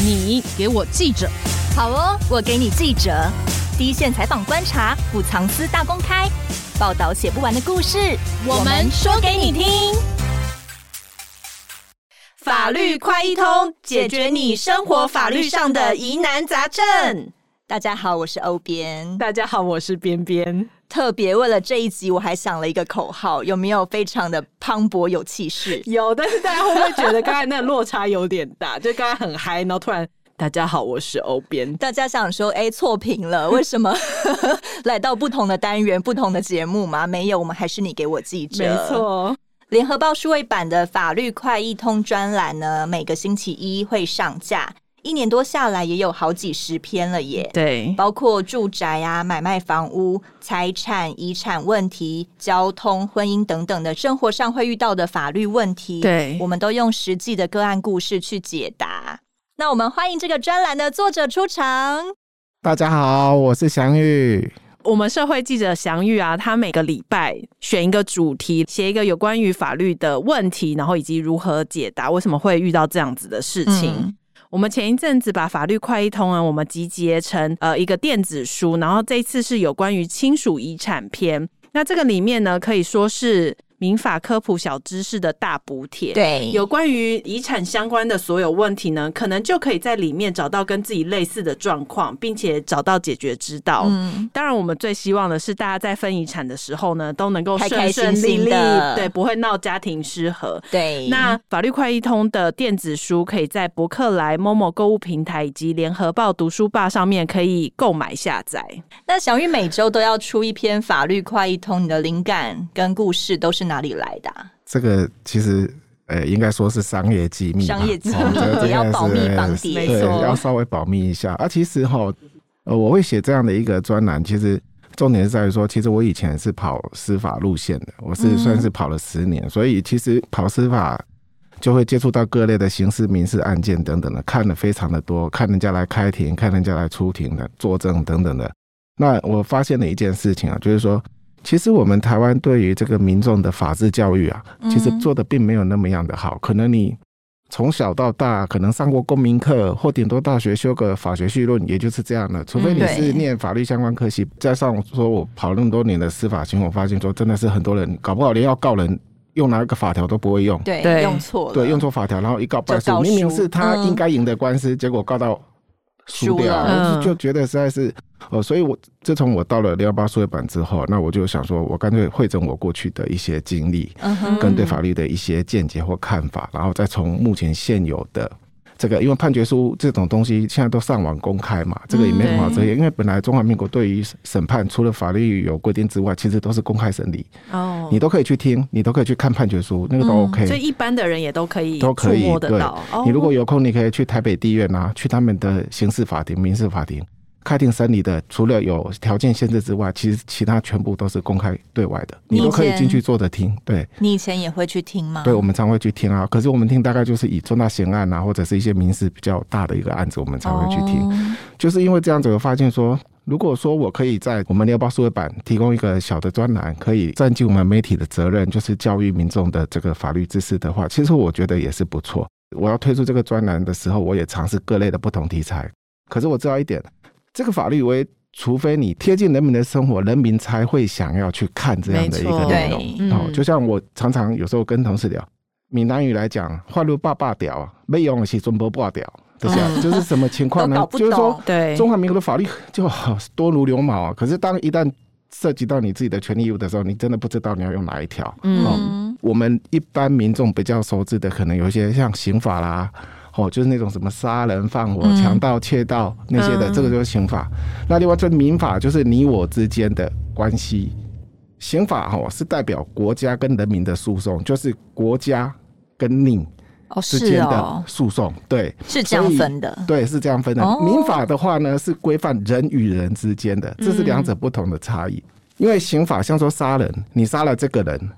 你给我记者，好哦，我给你记者，第一线采访观察，不藏私大公开，报道写不完的故事，我们说给你听。法律快一通，解决你生活法律上的疑难杂症。大家好，我是欧编。大家好，我是边边。特别为了这一集，我还想了一个口号，有没有非常的磅礴有气势？有，但是大家会不会觉得刚才那个落差有点大？就刚才很嗨，然后突然大家好，我是欧编。大家想说，哎，错评了？为什么 来到不同的单元、不同的节目吗？没有，我们还是你给我记者。没错，联合报数位版的法律快易通专栏呢，每个星期一会上架。一年多下来，也有好几十篇了耶。对，包括住宅啊、买卖房屋、财产、遗产问题、交通、婚姻等等的生活上会遇到的法律问题。对，我们都用实际的个案故事去解答。那我们欢迎这个专栏的作者出场。大家好，我是祥玉。我们社会记者祥玉啊，他每个礼拜选一个主题，写一个有关于法律的问题，然后以及如何解答，为什么会遇到这样子的事情。嗯我们前一阵子把法律快一通啊，我们集结成呃一个电子书，然后这次是有关于亲属遗产篇。那这个里面呢，可以说是。民法科普小知识的大补帖，对，有关于遗产相关的所有问题呢，可能就可以在里面找到跟自己类似的状况，并且找到解决之道。嗯，当然，我们最希望的是大家在分遗产的时候呢，都能够顺顺利利，对，不会闹家庭失和。对，那法律快易通的电子书可以在博客来、momo 购物平台以及联合报读书吧上面可以购买下载。那小玉每周都要出一篇法律快易通，你的灵感跟故事都是哪里来的、啊？这个其实呃，应该说是商业机密，商业机密也 要保密防谍，对，要稍微保密一下。啊，其实哈，呃，我会写这样的一个专栏，其实重点是在于说，其实我以前是跑司法路线的，我是算是跑了十年，嗯、所以其实跑司法就会接触到各类的刑事、民事案件等等的，看的非常的多，看人家来开庭，看人家来出庭的作证等等的。那我发现了一件事情啊，就是说。其实我们台湾对于这个民众的法治教育啊，其实做的并没有那么样的好。可能你从小到大可能上过公民课，或顶多大学修个法学绪论，也就是这样的。除非你是念法律相关科系，加上说我跑那么多年的司法情况，我发现说真的是很多人搞不好连要告人用哪一个法条都不会用，对，用错，对，用错法条，然后一告败诉，明明是他应该赢的官司，结果告到。输掉，就觉得实在是哦，所以我自从我到了六幺八数位版之后，那我就想说，我干脆汇整我过去的一些经历，跟对法律的一些见解或看法，然后再从目前现有的。这个因为判决书这种东西现在都上网公开嘛，这个也没什么遮掩。因为本来中华民国对于审判除了法律有规定之外，其实都是公开审理。哦，你都可以去听，你都可以去看判决书，那个都 OK。所以一般的人也都可以都可以摸得到。你如果有空，你可以去台北地院啊，去他们的刑事法庭、民事法庭。开庭审理的，除了有条件限制之外，其实其他全部都是公开对外的，你都可以进去坐着听。对，你以前也会去听吗？对，我们常会去听啊。可是我们听大概就是以重大刑案啊，或者是一些民事比较大的一个案子，我们才会去听。哦、就是因为这样子，我发现说，如果说我可以在我们联合报数位版提供一个小的专栏，可以占尽我们媒体的责任，就是教育民众的这个法律知识的话，其实我觉得也是不错。我要推出这个专栏的时候，我也尝试各类的不同题材。可是我知道一点。这个法律为，除非你贴近人民的生活，人民才会想要去看这样的一个内容。哦，就像我常常有时候跟同事聊，闽南语来讲，话路爸爸屌，没用的是尊不爸屌，这些就是什么情况呢？就是说，对中华民国的法律就多如牛毛啊。可是当一旦涉及到你自己的权利义务的时候，你真的不知道你要用哪一条。嗯，我们一般民众比较熟知的，可能有一些像刑法啦。哦，就是那种什么杀人放火、强盗窃盗那些的，这个就是刑法。那另外这民法就是你我之间的关系。刑法哈是代表国家跟人民的诉讼，就是国家跟你之间的诉讼。对，是这样分的。对，是这样分的。民法的话呢，是规范人与人之间的，这是两者不同的差异。因为刑法像说杀人，你杀了这个人。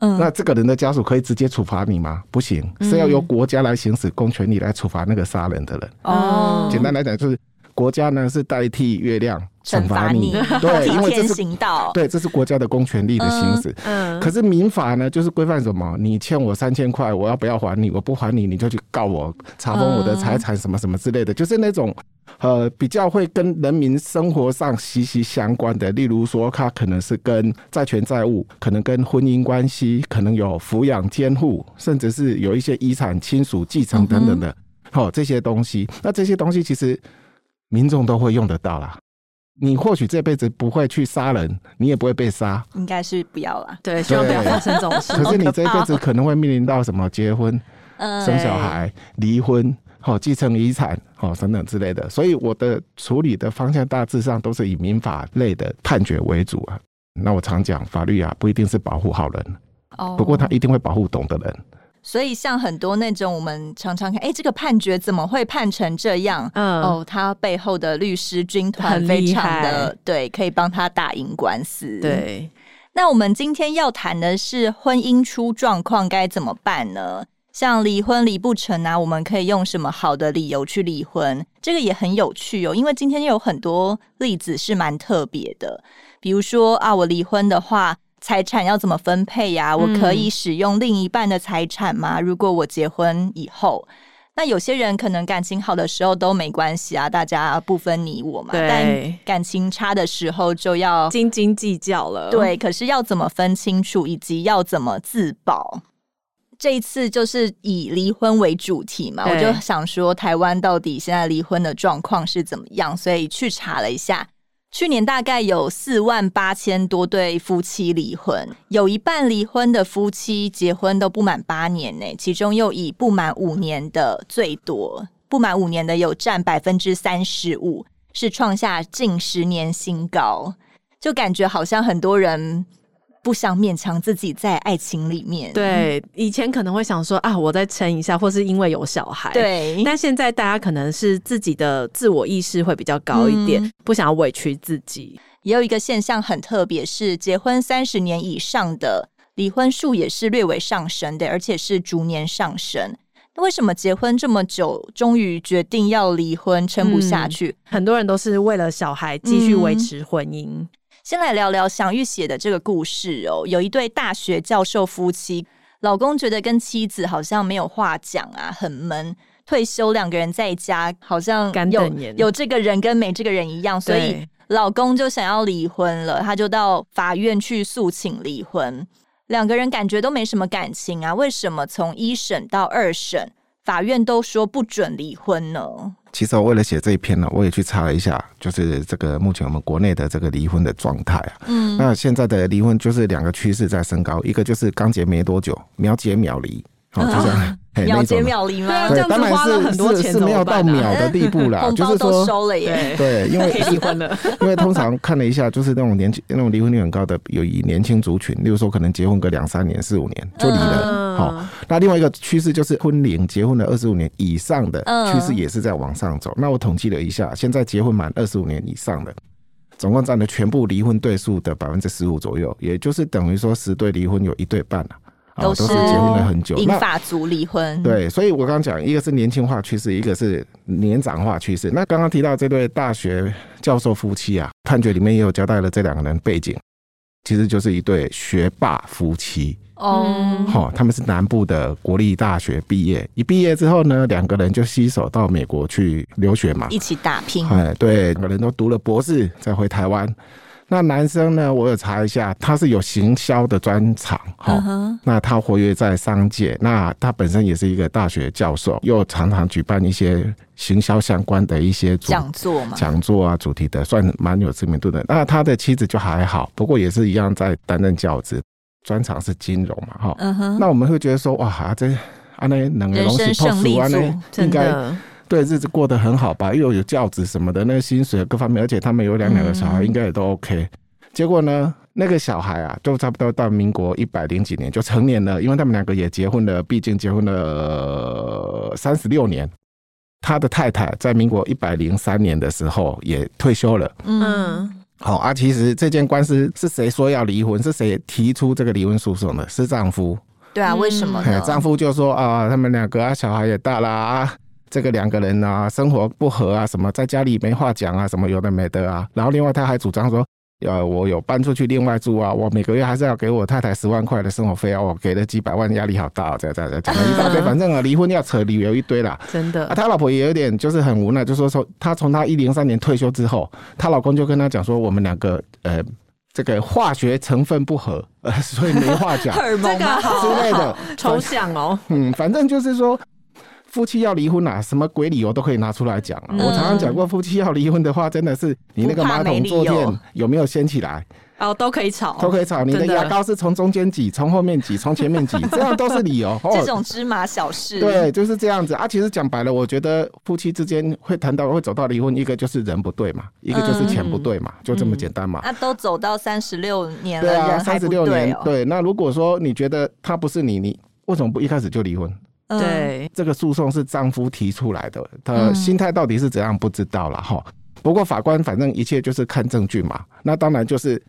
嗯，那这个人的家属可以直接处罚你吗？不行，是要由国家来行使公权力来处罚那个杀人的人。哦，简单来讲就是国家呢是代替月亮惩罚你，你 对，因为这是行道，对，这是国家的公权力的行使。嗯，可是民法呢，就是规范什么？你欠我三千块，我要不要还你？我不还你，你就去告我，查封我的财产，什么什么之类的，就是那种呃比较会跟人民生活上息息相关的。例如说，它可能是跟债权债务，可能跟婚姻关系，可能有抚养监护，甚至是有一些遗产亲属继承等等的。好、哦，这些东西，那这些东西其实民众都会用得到啦。你或许这辈子不会去杀人，你也不会被杀，应该是不要了。对，希望不要发生这种事。可是你这辈子可能会面临到什么？结婚、生小孩、离婚、好、哦、继承遗产、好、哦、等等之类的。所以我的处理的方向大致上都是以民法类的判决为主啊。那我常讲，法律啊不一定是保护好人，哦，不过他一定会保护懂的人。所以，像很多那种我们常常看，哎、欸，这个判决怎么会判成这样？嗯，哦，他背后的律师军团非常的对，可以帮他打赢官司。对，那我们今天要谈的是婚姻出状况该怎么办呢？像离婚离不成啊，我们可以用什么好的理由去离婚？这个也很有趣哦，因为今天有很多例子是蛮特别的，比如说啊，我离婚的话。财产要怎么分配呀？我可以使用另一半的财产吗？如果我结婚以后，那有些人可能感情好的时候都没关系啊，大家不分你我嘛。但感情差的时候就要斤斤计较了。对，可是要怎么分清楚，以及要怎么自保？这一次就是以离婚为主题嘛，我就想说，台湾到底现在离婚的状况是怎么样？所以去查了一下。去年大概有四万八千多对夫妻离婚，有一半离婚的夫妻结婚都不满八年呢，其中又以不满五年的最多，不满五年的有占百分之三十五，是创下近十年新高，就感觉好像很多人。不想勉强自己在爱情里面。对，以前可能会想说啊，我再撑一下，或是因为有小孩。对，但现在大家可能是自己的自我意识会比较高一点，嗯、不想要委屈自己。也有一个现象很特别，是结婚三十年以上的离婚数也是略微上升的，而且是逐年上升。那为什么结婚这么久，终于决定要离婚，撑不下去？嗯、很多人都是为了小孩继续维持婚姻。嗯先来聊聊祥玉写的这个故事哦。有一对大学教授夫妻，老公觉得跟妻子好像没有话讲啊，很闷。退休两个人在家，好像有有这个人跟没这个人一样，所以老公就想要离婚了。他就到法院去诉请离婚。两个人感觉都没什么感情啊，为什么从一审到二审，法院都说不准离婚呢？其实我为了写这一篇呢，我也去查了一下，就是这个目前我们国内的这个离婚的状态啊。嗯，那现在的离婚就是两个趋势在升高，一个就是刚结没多久，秒结秒离。好，就这样。秒结秒离吗？对，当然是是是没有到秒的地步啦，就是说收了耶。对，因为 离婚了。因为通常看了一下，就是那种年轻、那种离婚率很高的，有以年轻族群，例如说可能结婚个两三年、四五年就离了。好，那另外一个趋势就是婚龄，结婚了二十五年以上的趋势也是在往上走。那我统计了一下，现在结婚满二十五年以上的，总共占了全部离婚对数的百分之十五左右，也就是等于说十对离婚有一对半了。都是结婚了很久，英法族离婚。对，所以我刚刚讲，一个是年轻化趋势，一个是年长化趋势。那刚刚提到这对大学教授夫妻啊，判决里面也有交代了这两个人背景，其实就是一对学霸夫妻。哦，好，他们是南部的国立大学毕业，一毕业之后呢，两个人就携手到美国去留学嘛，一起打拼。哎，对，两个人都读了博士，再回台湾。那男生呢？我有查一下，他是有行销的专长，哈、uh。那他活跃在商界，那他本身也是一个大学教授，又常常举办一些行销相关的一些讲座嘛，讲座啊，主题的，算蛮有知名度的。那他的妻子就还好，不过也是一样在担任教职，专长是金融嘛，哈。Uh. 那我们会觉得说，哇，这安内能东西透出安内应该。对，日子过得很好吧？又有教职什么的，那个薪水各方面，而且他们有两两个小孩，应该也都 OK。结果呢，那个小孩啊，就差不多到民国一百零几年就成年了，因为他们两个也结婚了，毕竟结婚了三十六年。他的太太在民国一百零三年的时候也退休了。嗯，好啊，其实这件官司是谁说要离婚？是谁提出这个离婚诉讼的？是丈夫。对啊，为什么呢？丈夫就说啊，他们两个啊，小孩也大了啊。这个两个人啊生活不和啊，什么在家里没话讲啊，什么有的没的啊。然后另外他还主张说，呃，我有搬出去另外住啊，我每个月还是要给我太太十万块的生活费啊，我给了几百万，压力好大，这样这样讲了一大堆，反正啊离婚要扯理由一堆啦。真的啊，他老婆也有点就是很无奈，就说说他从他一零三年退休之后，她老公就跟他讲说，我们两个呃。这个化学成分不合，呃，所以没话讲，这个好之类的 抽象哦。嗯，反正就是说，夫妻要离婚啊，什么鬼理由都可以拿出来讲啊。嗯、我常常讲过，夫妻要离婚的话，真的是你那个马桶坐垫有没有掀起来？哦，都可以吵，都可以吵。你的牙膏是从中间挤，从后面挤，从前面挤，这样都是理由。这种芝麻小事，对，就是这样子啊。其实讲白了，我觉得夫妻之间会谈到会走到离婚，一个就是人不对嘛，一个就是钱不对嘛，就这么简单嘛。那都走到三十六年了，对啊，三十六年，对。那如果说你觉得他不是你，你为什么不一开始就离婚？对，这个诉讼是丈夫提出来的，他心态到底是怎样不知道了哈。不过法官反正一切就是看证据嘛，那当然就是。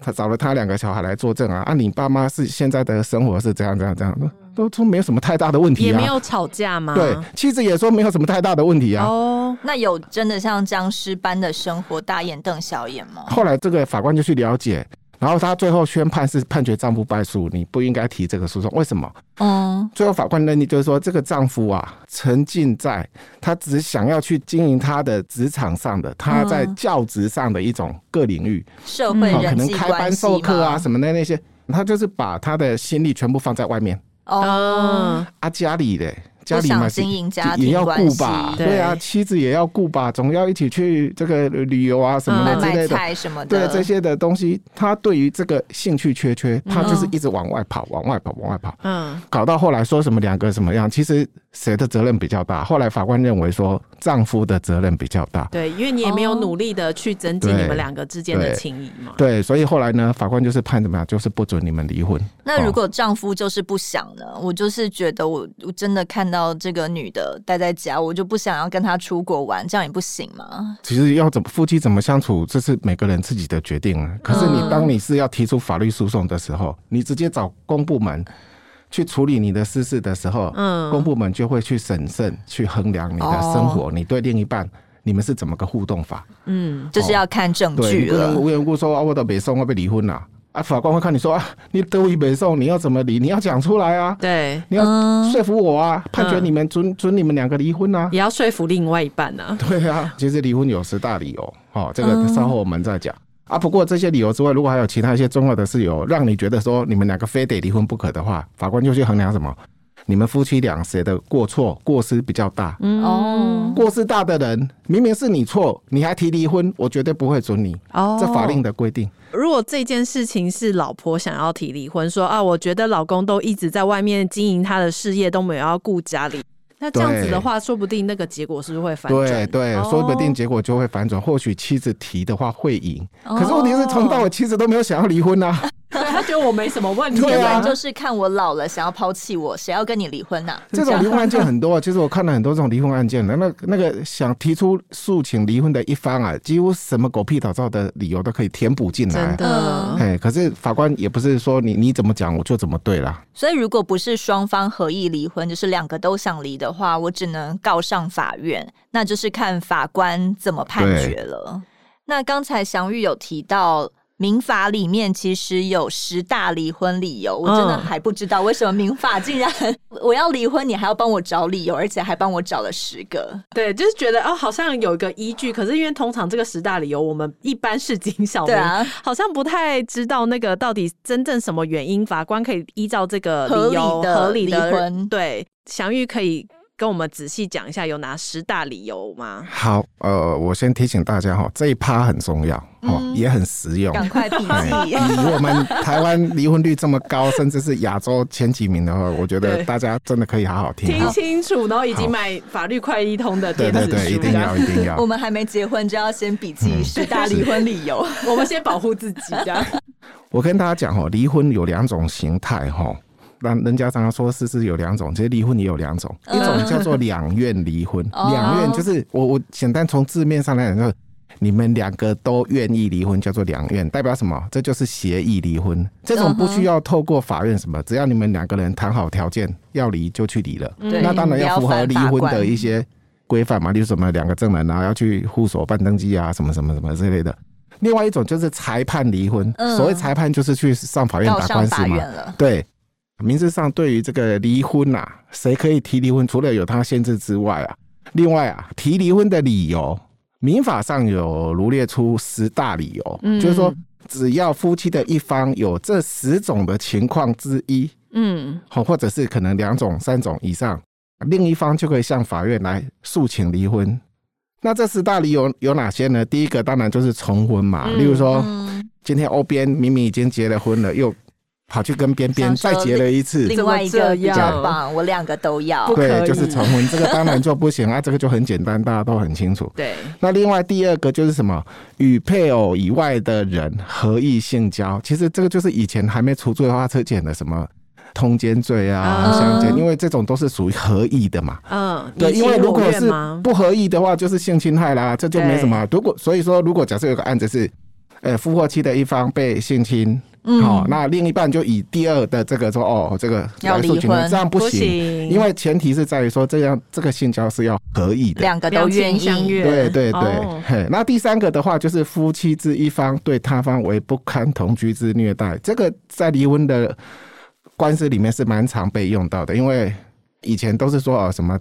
他找了他两个小孩来作证啊！啊，你爸妈是现在的生活是这样这样这样的，都都没有什么太大的问题啊，也没有吵架吗？对，妻子也说没有什么太大的问题啊。哦，那有真的像僵尸般的生活，大眼瞪小眼吗？后来这个法官就去了解。然后他最后宣判是判决丈夫败诉，你不应该提这个诉讼。为什么？嗯，最后法官认定就是说，这个丈夫啊，沉浸在他只想要去经营他的职场上的，他在教职上的一种各领域，社会可能开班授课啊什么的那些，他就是把他的心力全部放在外面。哦，啊家里的。家里嘛，经营家庭也要顾吧，对啊，妻子也要顾吧，总要一起去这个旅游啊什么的之类的，买菜什么的，对这些的东西，他对于这个兴趣缺缺，他就是一直往外跑，往外跑，往外跑，嗯，搞到后来说什么两个什么样，其实谁的责任比较大？后来法官认为说丈夫的责任比较大，对，因为你也没有努力的去增进你们两个之间的情谊嘛，对，所以后来呢，法官就是判怎么样，就是不准你们离婚。那如果丈夫就是不想呢？我就是觉得我我真的看到这个女的。待在家，我就不想要跟她出国玩，这样也不行吗？其实要怎么夫妻怎么相处，这是每个人自己的决定啊。可是你当你是要提出法律诉讼的时候，你直接找公部门去处理你的私事的时候，嗯，公部门就会去审慎去衡量你的生活，你对另一半你们是怎么个互动法？嗯，就是要看证据了。无缘无故说啊，我都没送，我被离婚了。啊，法官会看你说啊，你得以北宋，你要怎么离？你要讲出来啊！对，你要说服我啊，判决你们准准你们两个离婚啊，也要说服另外一半啊。对啊，其实离婚有十大理由，哦，这个稍后我们再讲啊。不过这些理由之外，如果还有其他一些重要的事由，让你觉得说你们两个非得离婚不可的话，法官就去衡量什么？你们夫妻俩谁的过错过失比较大？哦，过失大的人，明明是你错，你还提离婚，我绝对不会准你。哦，这法令的规定。如果这件事情是老婆想要提离婚，说啊，我觉得老公都一直在外面经营他的事业，都没有要顾家里。那这样子的话，说不定那个结果是不是会反转？对对，说不定结果就会反转。或许妻子提的话会赢，可是问题是从到我妻子都没有想要离婚啊。对，他觉得我没什么问题，就是看我老了想要抛弃我，谁要跟你离婚呐？这种离婚案件很多，其实我看了很多这种离婚案件的，那那个想提出诉请离婚的一方啊，几乎什么狗屁倒灶的理由都可以填补进来。真的，哎，可是法官也不是说你你怎么讲我就怎么对啦。所以如果不是双方合意离婚，就是两个都想离的话，我只能告上法院，那就是看法官怎么判决了。那刚才祥玉有提到。民法里面其实有十大离婚理由，我真的还不知道为什么民法竟然 我要离婚，你还要帮我找理由，而且还帮我找了十个。对，就是觉得哦，好像有一个依据，可是因为通常这个十大理由，我们一般市井小 民好像不太知道那个到底真正什么原因，法官可以依照这个理由合理的离婚。对，祥玉可以。跟我们仔细讲一下有哪十大理由吗？好，呃，我先提醒大家哈，这一趴很重要哦，嗯、也很实用，赶快笔记。以我们台湾离婚率这么高，甚至是亚洲前几名的话，我觉得大家真的可以好好听，听清楚，然后以及买法律快易通的电子书。对对对，一定要一定要。我们还没结婚就要先笔记十大离婚理由，我们先保护自己。这样，我跟大家讲哦，离婚有两种形态哈。那人家常常说，事实有两种，其实离婚也有两种，一种叫做两院离婚，两院就是我我简单从字面上来讲，就是你们两个都愿意离婚，叫做两院，代表什么？这就是协议离婚，这种不需要透过法院什么，只要你们两个人谈好条件要离就去离了。那当然要符合离婚的一些规范嘛，例如什么两个证人啊要去户所办登记啊，什么什么什么之类的。另外一种就是裁判离婚，嗯、所谓裁判就是去上法院打官司嘛。对，民事上对于这个离婚呐、啊，谁可以提离婚，除了有他限制之外啊，另外啊，提离婚的理由，民法上有罗列出十大理由，嗯、就是说只要夫妻的一方有这十种的情况之一，嗯，好，或者是可能两种、三种以上，另一方就可以向法院来诉请离婚。那这十大理由有哪些呢？第一个当然就是重婚嘛，嗯、例如说，今天欧边明明已经结了婚了，又跑去跟边边再结了一次，另外一个要吧，我两个都要，对，就是重婚，这个当然就不行啊，这个就很简单，大家都很清楚。对，那另外第二个就是什么？与配偶以外的人合意性交，其实这个就是以前还没除罪化车检的什么？通奸罪啊，相奸，因为这种都是属于合意的嘛。嗯，对，因为如果是不合意的话，就是性侵害啦，这就没什么。如果所以说，如果假设有个案子是，呃，夫或妻的一方被性侵，好，那另一半就以第二的这个说，哦，这个要离婚，这样不行，因为前提是在于说，这样这个性交是要合意的，两个都愿意。对对对，嘿，那第三个的话就是夫妻之一方对他方为不堪同居之虐待，这个在离婚的。官司里面是蛮常被用到的，因为以前都是说哦什么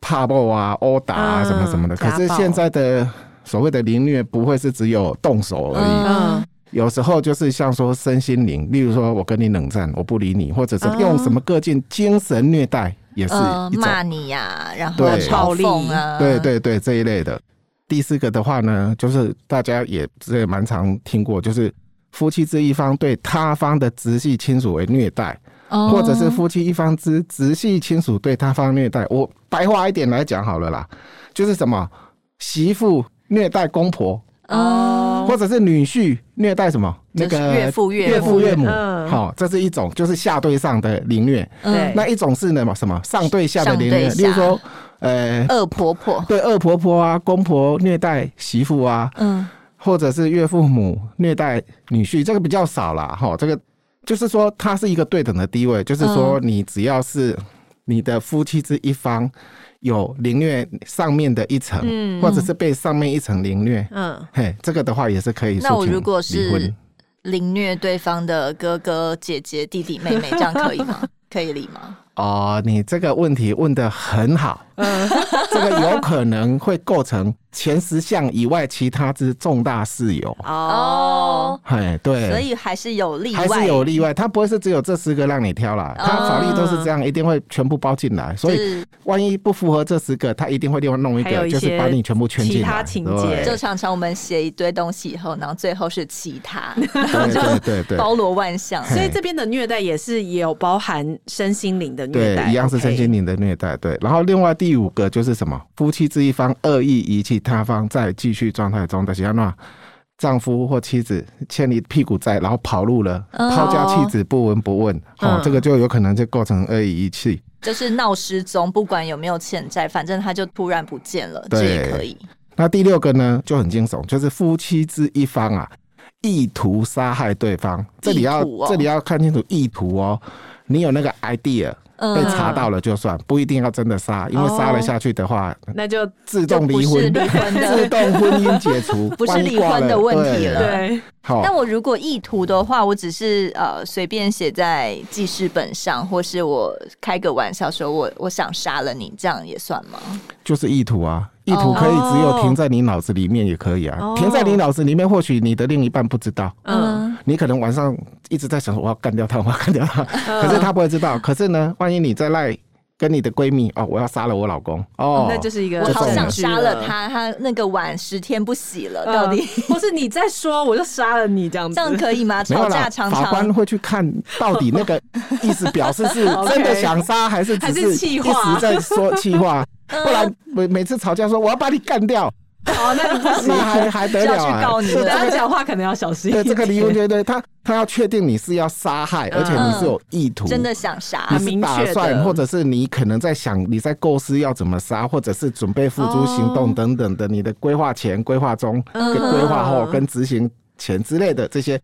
怕暴啊、殴打啊什么什么的，可是现在的所谓的凌虐不会是只有动手而已，嗯有时候就是像说身心灵，例如说我跟你冷战，我不理你，或者是用什么个性精神虐待，也是骂你呀，然后嘲讽啊，对对对这一类的。第四个的话呢，就是大家也也蛮常听过，就是。夫妻之一方对他方的直系亲属为虐待，或者是夫妻一方之直系亲属对他方虐待。我白话一点来讲好了啦，就是什么媳妇虐待公婆，哦，或者是女婿虐待什么那个岳父岳父岳母，好，这是一种就是下对上的凌虐。对，那一种是呢什么上对下的凌虐，例如说，呃，恶婆婆对恶婆婆啊，公婆虐待媳妇啊，嗯。或者是岳父母虐待女婿，这个比较少啦。哈。这个就是说，它是一个对等的地位，就是说，你只要是你的夫妻之一方有凌虐上面的一层，嗯，或者是被上面一层凌虐，嗯，嘿，这个的话也是可以。那我如果是凌虐对方的哥哥、姐姐、弟弟、妹妹，这样可以吗？可以理吗？哦，你这个问题问的很好，嗯，这个有可能会构成前十项以外其他之重大事由。哦，哎，对，所以还是有例外，还是有例外，它不会是只有这十个让你挑啦，它法律都是这样，一定会全部包进来，所以万一不符合这十个，他一定会另外弄一个，就是把你全部圈进来，其他情节，就常常我们写一堆东西以后，然后最后是其他，对对对对，包罗万象，所以这边的虐待也是也有包含身心灵的。对，一样是身心灵的虐待。对，然后另外第五个就是什么？夫妻之一方恶意遗弃他方在继续状态中的，像那丈夫或妻子欠你屁股债，然后跑路了，抛家弃子不闻不问，哦，这个就有可能就构成恶意遗弃，就是闹失踪，不管有没有欠债，反正他就突然不见了，这也可以。那第六个呢，就很惊悚，就是夫妻之一方啊，意图杀害对方，这里要这里要看清楚意图哦，你有那个 idea。被查到了就算，不一定要真的杀，因为杀了下去的话，那就自动离婚，自动婚姻解除，不是离婚的问题了。对，好。但我如果意图的话，我只是呃随便写在记事本上，或是我开个玩笑说我我想杀了你，这样也算吗？就是意图啊。意图可以只有停在你脑子里面也可以啊，哦、停在你脑子里面，或许你的另一半不知道。嗯，你可能晚上一直在想说我要干掉他，我要干掉他，嗯、可是他不会知道。可是呢，万一你在赖跟你的闺蜜哦，我要杀了我老公。哦，那就是一个我好想杀了他，他那个碗十天不洗了，到底、嗯、或是你在说我就杀了你这样子，这样可以吗？吵架常常。法官会去看到底那个 意思表示是 真的想杀还是只是一直在说气话。不然每每次吵架说我要把你干掉，哦，那你不行，还还得了啊？告你，等下讲话可能要小心。对这个离婚，对对，他他要确定你是要杀害，而且你是有意图，真的想杀，你是打算，或者是你可能在想，你在构思要怎么杀，或者是准备付诸行动等等的，你的规划前、规划中、跟规划后、跟执行前之类的这些，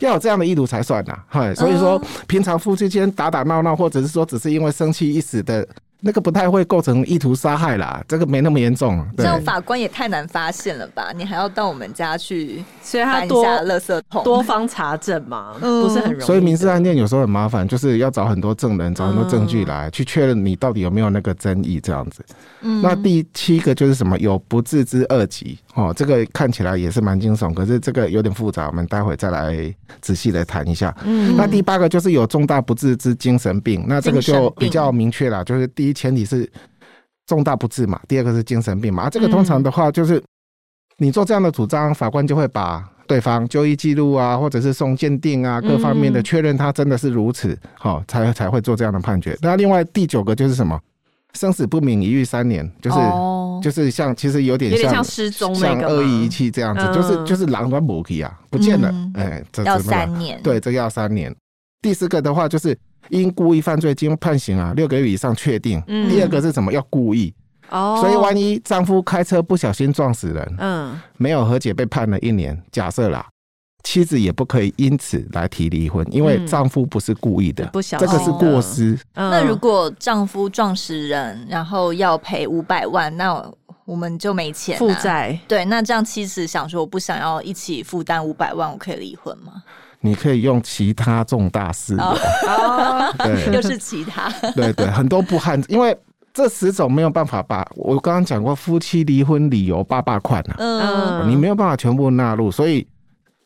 要有这样的意图才算呐。嗨，所以说平常夫妻间打打闹闹，或者是说只是因为生气一时的。那个不太会构成意图杀害啦，这个没那么严重。这样法官也太难发现了吧？你还要到我们家去，所以他多垃圾桶，多方查证嘛，不是很容易。所以民事案件有时候很麻烦，就是要找很多证人，找很多证据来去确认你到底有没有那个争议这样子。嗯，那第七个就是什么？有不治之二级哦，这个看起来也是蛮惊悚，可是这个有点复杂，我们待会再来仔细的谈一下。嗯，那第八个就是有重大不治之精神病，那这个就比较明确了，就是第一前提是。重大不治嘛，第二个是精神病嘛，啊，这个通常的话就是你做这样的主张，法官就会把对方就医记录啊，或者是送鉴定啊，各方面的确认他真的是如此，好，才才会做这样的判决。那另外第九个就是什么，生死不明，一遇三年，就是就是像其实有点像失踪，像恶意遗弃这样子，就是就是狼端母体啊，不见了，哎，这要三年，对，这个要三年。第四个的话就是。因故意犯罪经判刑啊，六个月以上确定。嗯、第二个是什么？要故意。哦。所以万一丈夫开车不小心撞死人，嗯，没有和解被判了一年。假设啦，妻子也不可以因此来提离婚，因为丈夫不是故意的，不小心，这个是过失。哦、那如果丈夫撞死人，然后要赔五百万，那我们就没钱负债。对，那这样妻子想说，我不想要一起负担五百万，我可以离婚吗？你可以用其他重大事。由哦，对，又是其他，对对，很多不汉，因为这十种没有办法把我刚刚讲过夫妻离婚理由八八款啊，嗯，你没有办法全部纳入，所以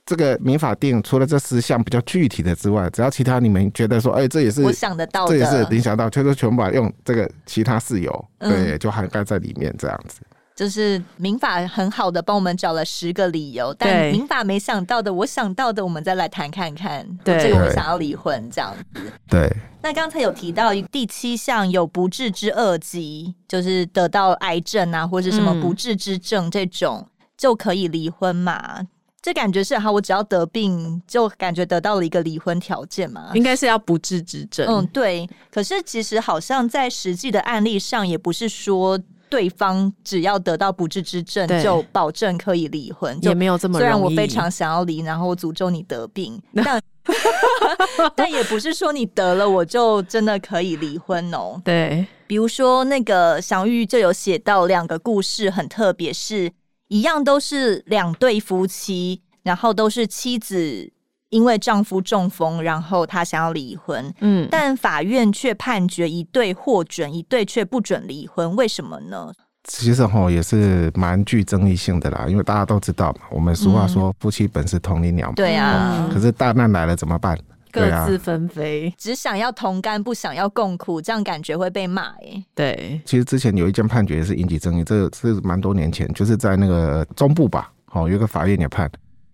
这个民法定除了这十项比较具体的之外，只要其他你们觉得说，哎，这也是我想得到，这也是你想到，就是全部把用这个其他事由，对，就涵盖在里面这样子。就是民法很好的帮我们找了十个理由，但民法没想到的，我想到的，我们再来谈看看。对，这个我想要离婚这样子。对。那刚才有提到第七项有不治之恶疾，就是得到癌症啊，或者什么不治之症这种、嗯、就可以离婚嘛？这感觉是哈，我只要得病就感觉得到了一个离婚条件嘛？应该是要不治之症。嗯，对。可是其实好像在实际的案例上，也不是说。对方只要得到不治之症，就保证可以离婚，也没有这么。虽然我非常想要离，然后我诅咒你得病，但 但也不是说你得了我就真的可以离婚哦。对，比如说那个祥玉就有写到两个故事，很特别，是一样都是两对夫妻，然后都是妻子。因为丈夫中风，然后她想要离婚，嗯，但法院却判决一对获准，一对却不准离婚，为什么呢？其实吼也是蛮具争议性的啦，因为大家都知道嘛，我们俗话说夫妻本是同林鸟嘛，对啊，可是大难来了怎么办？各自纷飞，只想要同甘，不想要共苦，这样感觉会被骂哎。对，其实之前有一件判决是引起争议，这是蛮多年前，就是在那个中部吧，哦，有一个法院也判。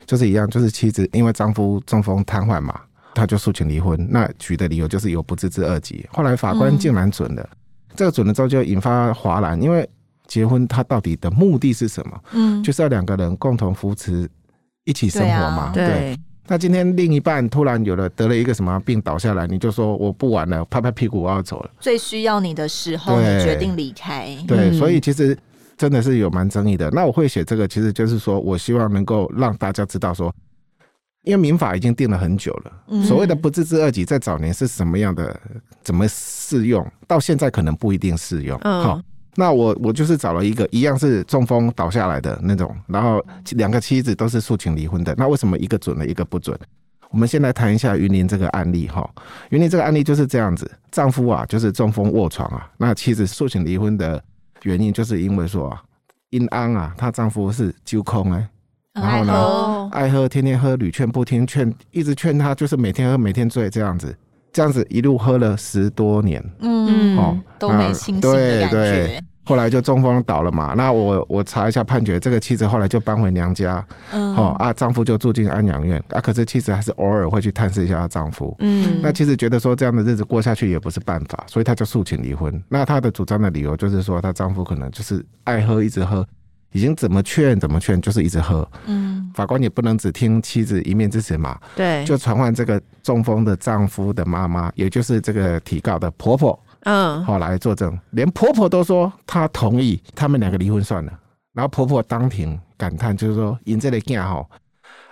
就是一样，就是妻子因为丈夫中风瘫痪嘛，他就诉请离婚。那举的理由就是有不治之二级。后来法官竟然准了，嗯、这个准了之后就引发哗然，因为结婚他到底的目的是什么？嗯，就是要两个人共同扶持一起生活嘛。对，啊、对。那今天另一半突然有了得了一个什么病倒下来，你就说我不玩了，拍拍屁股我要走了。最需要你的时候，你决定离开。对，嗯、所以其实。真的是有蛮争议的。那我会写这个，其实就是说我希望能够让大家知道说，因为民法已经定了很久了，所谓的不治之二疾在早年是什么样的，怎么适用，到现在可能不一定适用。好，那我我就是找了一个一样是中风倒下来的那种，然后两个妻子都是诉请离婚的。那为什么一个准了，一个不准？我们先来谈一下云林这个案例哈。云林这个案例就是这样子，丈夫啊就是中风卧床啊，那妻子诉请离婚的。原因就是因为说啊，因安啊，她丈夫是酒空哎，然后呢，爱喝，天天喝，屡劝不听，劝一直劝她，就是每天喝，每天醉这样子，这样子一路喝了十多年，嗯，哦，都没清醒的感觉。对对后来就中风倒了嘛，那我我查一下判决，这个妻子后来就搬回娘家，嗯，哦啊，丈夫就住进安养院。啊，可是妻子还是偶尔会去探视一下她丈夫，嗯，那妻子觉得说这样的日子过下去也不是办法，所以她就诉请离婚。那她的主张的理由就是说，她丈夫可能就是爱喝，一直喝，已经怎么劝怎么劝，就是一直喝，嗯，法官也不能只听妻子一面之词嘛，对，就传唤这个中风的丈夫的妈妈，也就是这个提告的婆婆。嗯，好，来作证，连婆婆都说她同意，他们两个离婚算了。然后婆婆当庭感叹，就是说，因这个囝吼，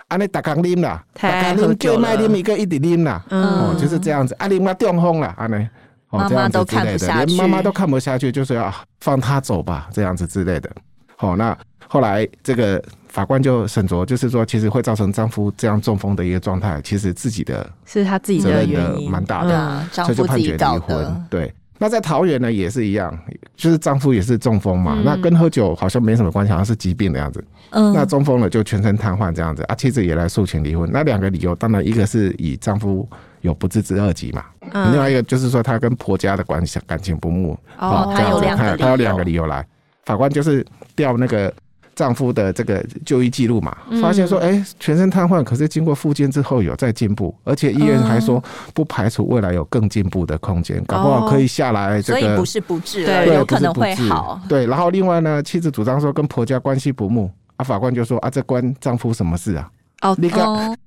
安尼大家啉啦，大家啉，就卖啉一个一直啉啦，哦，就是这样子，啊，啉啊中风啦，安尼，哦，这样子之类的，连妈妈都看不下去，就是要放他走吧，这样子之类的。好，那后来这个法官就审酌，就是说，其实会造成丈夫这样中风的一个状态，其实自己的是他自己的原因蛮大的，所以就判决离婚。对。那在桃园呢也是一样，就是丈夫也是中风嘛，嗯、那跟喝酒好像没什么关系，好像是疾病的样子。嗯，那中风了就全身瘫痪这样子啊，妻子也来诉请离婚。那两个理由，当然一个是以丈夫有不治之二疾嘛，嗯、另外一个就是说她跟婆家的关系感情不睦。哦，他有两个，他有两个理由来，法官就是调那个。丈夫的这个就医记录嘛，发现说，哎、欸，全身瘫痪，可是经过复健之后有在进步，而且医院还说不排除未来有更进步的空间，搞不好可以下来。这个所以不是不治，对，有可能会好。对，然后另外呢，妻子主张说跟婆家关系不睦，啊，法官就说啊，这关丈夫什么事啊？哦，你跟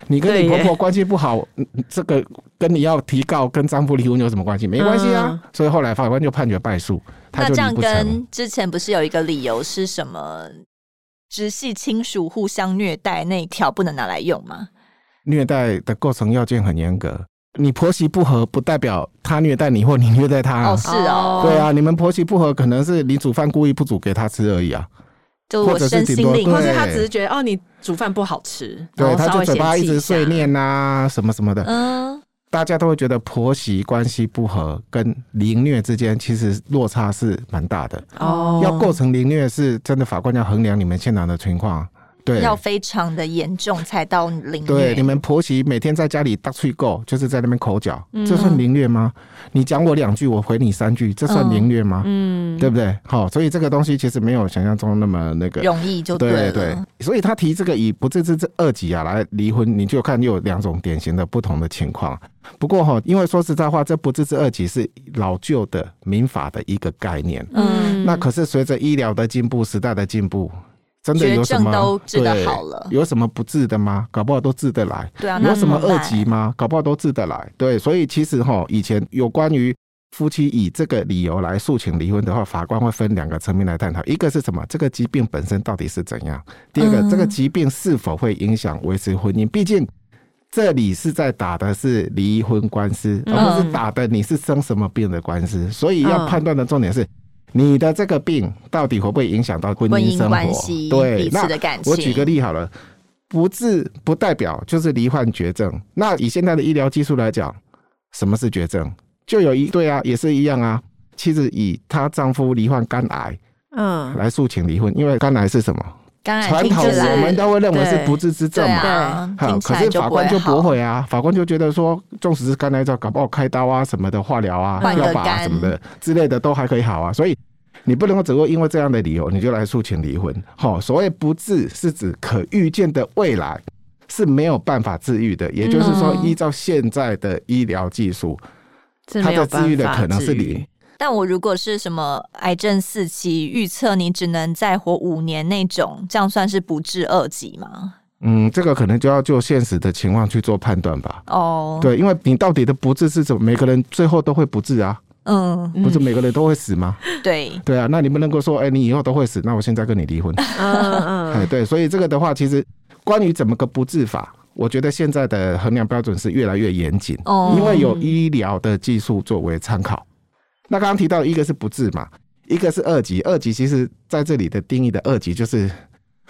你跟你婆婆关系不好，这个跟你要提告跟丈夫离婚有什么关系？没关系啊。所以后来法官就判决败诉。那这样跟之前不是有一个理由是什么？直系亲属互相虐待那一条不能拿来用吗？虐待的构成要件很严格，你婆媳不和不代表他虐待你或你虐待他啊。哦，是哦，对啊，你们婆媳不和可能是你煮饭故意不煮给他吃而已啊，就我身心灵，或者是他只是觉得哦，你煮饭不好吃，对，他就嘴巴一直碎念呐，什么什么的，嗯。大家都会觉得婆媳关系不和跟凌虐之间其实落差是蛮大的哦。要构成凌虐，是真的，法官要衡量你们现场的情况。对，要非常的严重才到凌虐。对，你们婆媳每天在家里大吹够，就是在那边口角，嗯、这算凌虐吗？你讲我两句，我回你三句，这算凌虐吗？嗯，对不对？好，所以这个东西其实没有想象中那么那个容易，就对。对对，所以他提这个以不治之二级啊来离婚，你就看有两种典型的不同的情况。不过哈，因为说实在话，这不治之二级是老旧的民法的一个概念。嗯，那可是随着医疗的进步，时代的进步。真的有什么都治得好了？有什么不治的吗？搞不好都治得来。对啊，有什么二疾吗？搞不好都治得来。对，所以其实哈，以前有关于夫妻以这个理由来诉请离婚的话，法官会分两个层面来探讨：一个是什么？这个疾病本身到底是怎样？第二个，这个疾病是否会影响维持婚姻？毕竟这里是在打的是离婚官司，而不是打的你是生什么病的官司。所以要判断的重点是。你的这个病到底会不会影响到婚姻生活？对，那我举个例好了，不治不代表就是罹患绝症。那以现在的医疗技术来讲，什么是绝症？就有一对啊，也是一样啊。妻子以她丈夫罹患肝癌，嗯，来诉请离婚，因为肝癌是什么？传统我们都会认为是不治之症嘛。好，可是法官就不会啊，法官就觉得说，纵使是肝癌症，搞不好开刀啊什么的，化疗啊、标靶啊什么的之类的都还可以好啊，所以。你不能够只会因为这样的理由，你就来诉请离婚。好，所谓不治是指可预见的未来是没有办法治愈的，也就是说，依照现在的医疗技术，它的治愈的可能是零。但我如果是什么癌症四期，预测你只能再活五年那种，这样算是不治二级吗？嗯，这个可能就要就现实的情况去做判断吧。哦，对，因为你到底的不治是怎么，每个人最后都会不治啊。嗯，不是每个人都会死吗？对对啊，那你不能够说，哎、欸，你以后都会死，那我现在跟你离婚。嗯嗯，哎，对，所以这个的话，其实关于怎么个不治法，我觉得现在的衡量标准是越来越严谨，哦，因为有医疗的技术作为参考。那刚刚提到一个是不治嘛，一个是二级，二级其实在这里的定义的二级就是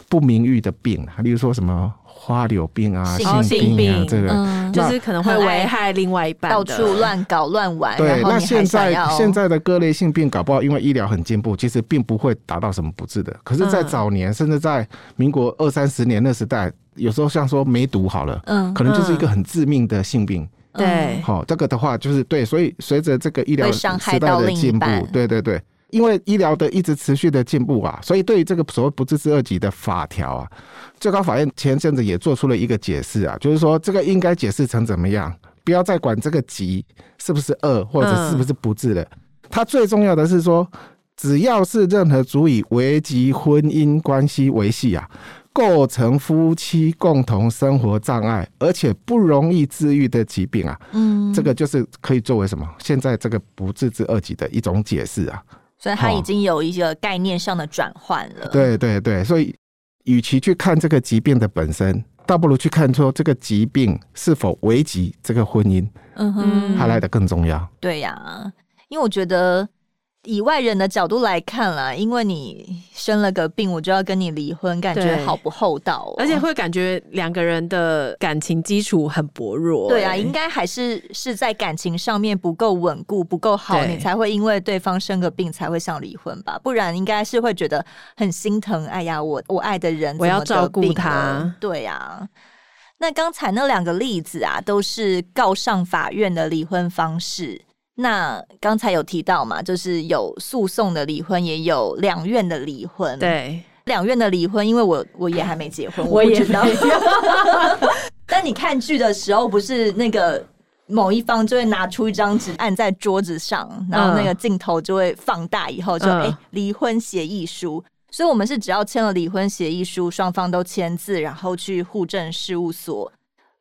不名誉的病，例如说什么。花柳病啊，性病啊，这个、嗯、就是可能会危害另外一半，到处乱搞乱玩。对，那现在现在的各类性病，搞不好因为医疗很进步，其实并不会达到什么不治的。可是，在早年，嗯、甚至在民国二三十年那时代，有时候像说梅毒好了，嗯，可能就是一个很致命的性病。对、嗯，好，这个的话就是对，所以随着这个医疗时代的进步，对对对。因为医疗的一直持续的进步啊，所以对于这个所谓不治之二级的法条啊，最高法院前阵子也做出了一个解释啊，就是说这个应该解释成怎么样？不要再管这个疾是不是二或者是不是不治的，它最重要的是说，只要是任何足以危及婚姻关系维系啊，构成夫妻共同生活障碍，而且不容易治愈的疾病啊，嗯，这个就是可以作为什么？现在这个不治之二疾的一种解释啊。所以它已经有一个概念上的转换了。对对对，所以与其去看这个疾病的本身，倒不如去看说这个疾病是否危及这个婚姻，嗯哼，还来的更重要。对呀、啊，因为我觉得。以外人的角度来看啦，因为你生了个病，我就要跟你离婚，感觉好不厚道哦。而且会感觉两个人的感情基础很薄弱。对啊，应该还是是在感情上面不够稳固、不够好，你才会因为对方生个病才会想离婚吧？不然应该是会觉得很心疼。哎呀，我我爱的人，我要照顾他。对啊，那刚才那两个例子啊，都是告上法院的离婚方式。那刚才有提到嘛，就是有诉讼的离婚，也有两院的离婚。对，两院的离婚，因为我我也还没结婚，我也知道。但你看剧的时候，不是那个某一方就会拿出一张纸按在桌子上，然后那个镜头就会放大，以后就哎离婚协议书。所以我们是只要签了离婚协议书，双方都签字，然后去户政事务所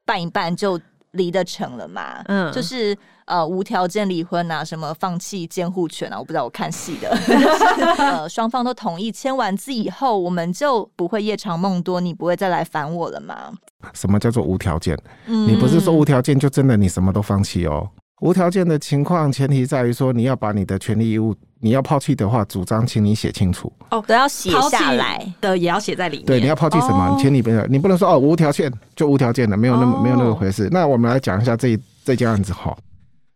办一办，就离得成了嘛。嗯，就是。呃，无条件离婚啊，什么放弃监护权啊，我不知道，我看戏的。呃，双方都同意签完字以后，我们就不会夜长梦多，你不会再来烦我了吗？什么叫做无条件？嗯，你不是说无条件就真的你什么都放弃哦？无条件的情况前提在于说你要把你的权利义务，你要抛弃的话，主张请你写清楚哦，都要写下来的，也要写在里面。对，你要抛弃什么？前提不要，你不能说哦，无条件就无条件的，没有那么、哦、没有那么回事。那我们来讲一下这这件案子哈。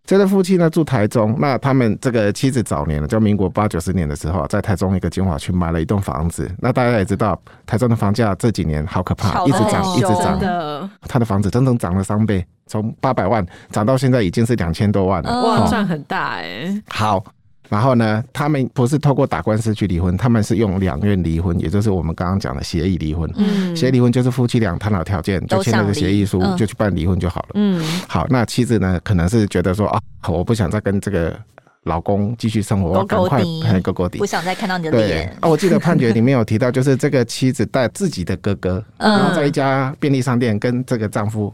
这对夫妻呢住台中，那他们这个妻子早年呢，就民国八九十年的时候，在台中一个精华区买了一栋房子。那大家也知道，台中的房价这几年好可怕，一直涨，一直涨。他的房子整整涨了三倍，从八百万涨到现在已经是两千多万了，哇，赚很大哎。好。然后呢，他们不是透过打官司去离婚，他们是用两院离婚，也就是我们刚刚讲的协议离婚。嗯，协议离婚就是夫妻俩谈好条件，就签了个协议书，就去办离婚就好了。嗯，好，那妻子呢，可能是觉得说啊，我不想再跟这个老公继续生活，我赶快拍个锅底，不想再看到你的脸。啊，我记得 判决里面有提到，就是这个妻子带自己的哥哥，然后在一家便利商店跟这个丈夫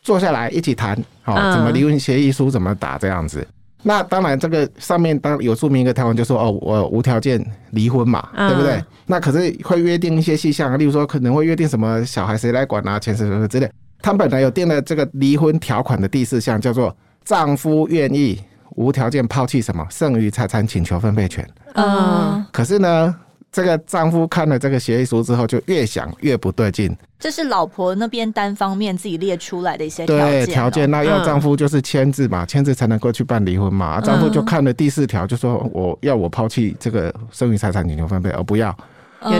坐下来一起谈，好，怎么离婚协议书怎么打这样子。那当然，这个上面当有注明一个条文，就说哦，我无条件离婚嘛，对不对？那可是会约定一些细项，例如说可能会约定什么小孩谁来管啊，钱什么之类。他本来有定了这个离婚条款的第四项，叫做丈夫愿意无条件抛弃什么剩余财产，请求分配权。嗯，可是呢，这个丈夫看了这个协议书之后，就越想越不对劲。这是老婆那边单方面自己列出来的一些条件，对条件，那要丈夫就是签字嘛，签、嗯、字才能够去办离婚嘛。嗯、丈夫就看了第四条，就说我要我抛弃这个剩余财产请求分配，而不要，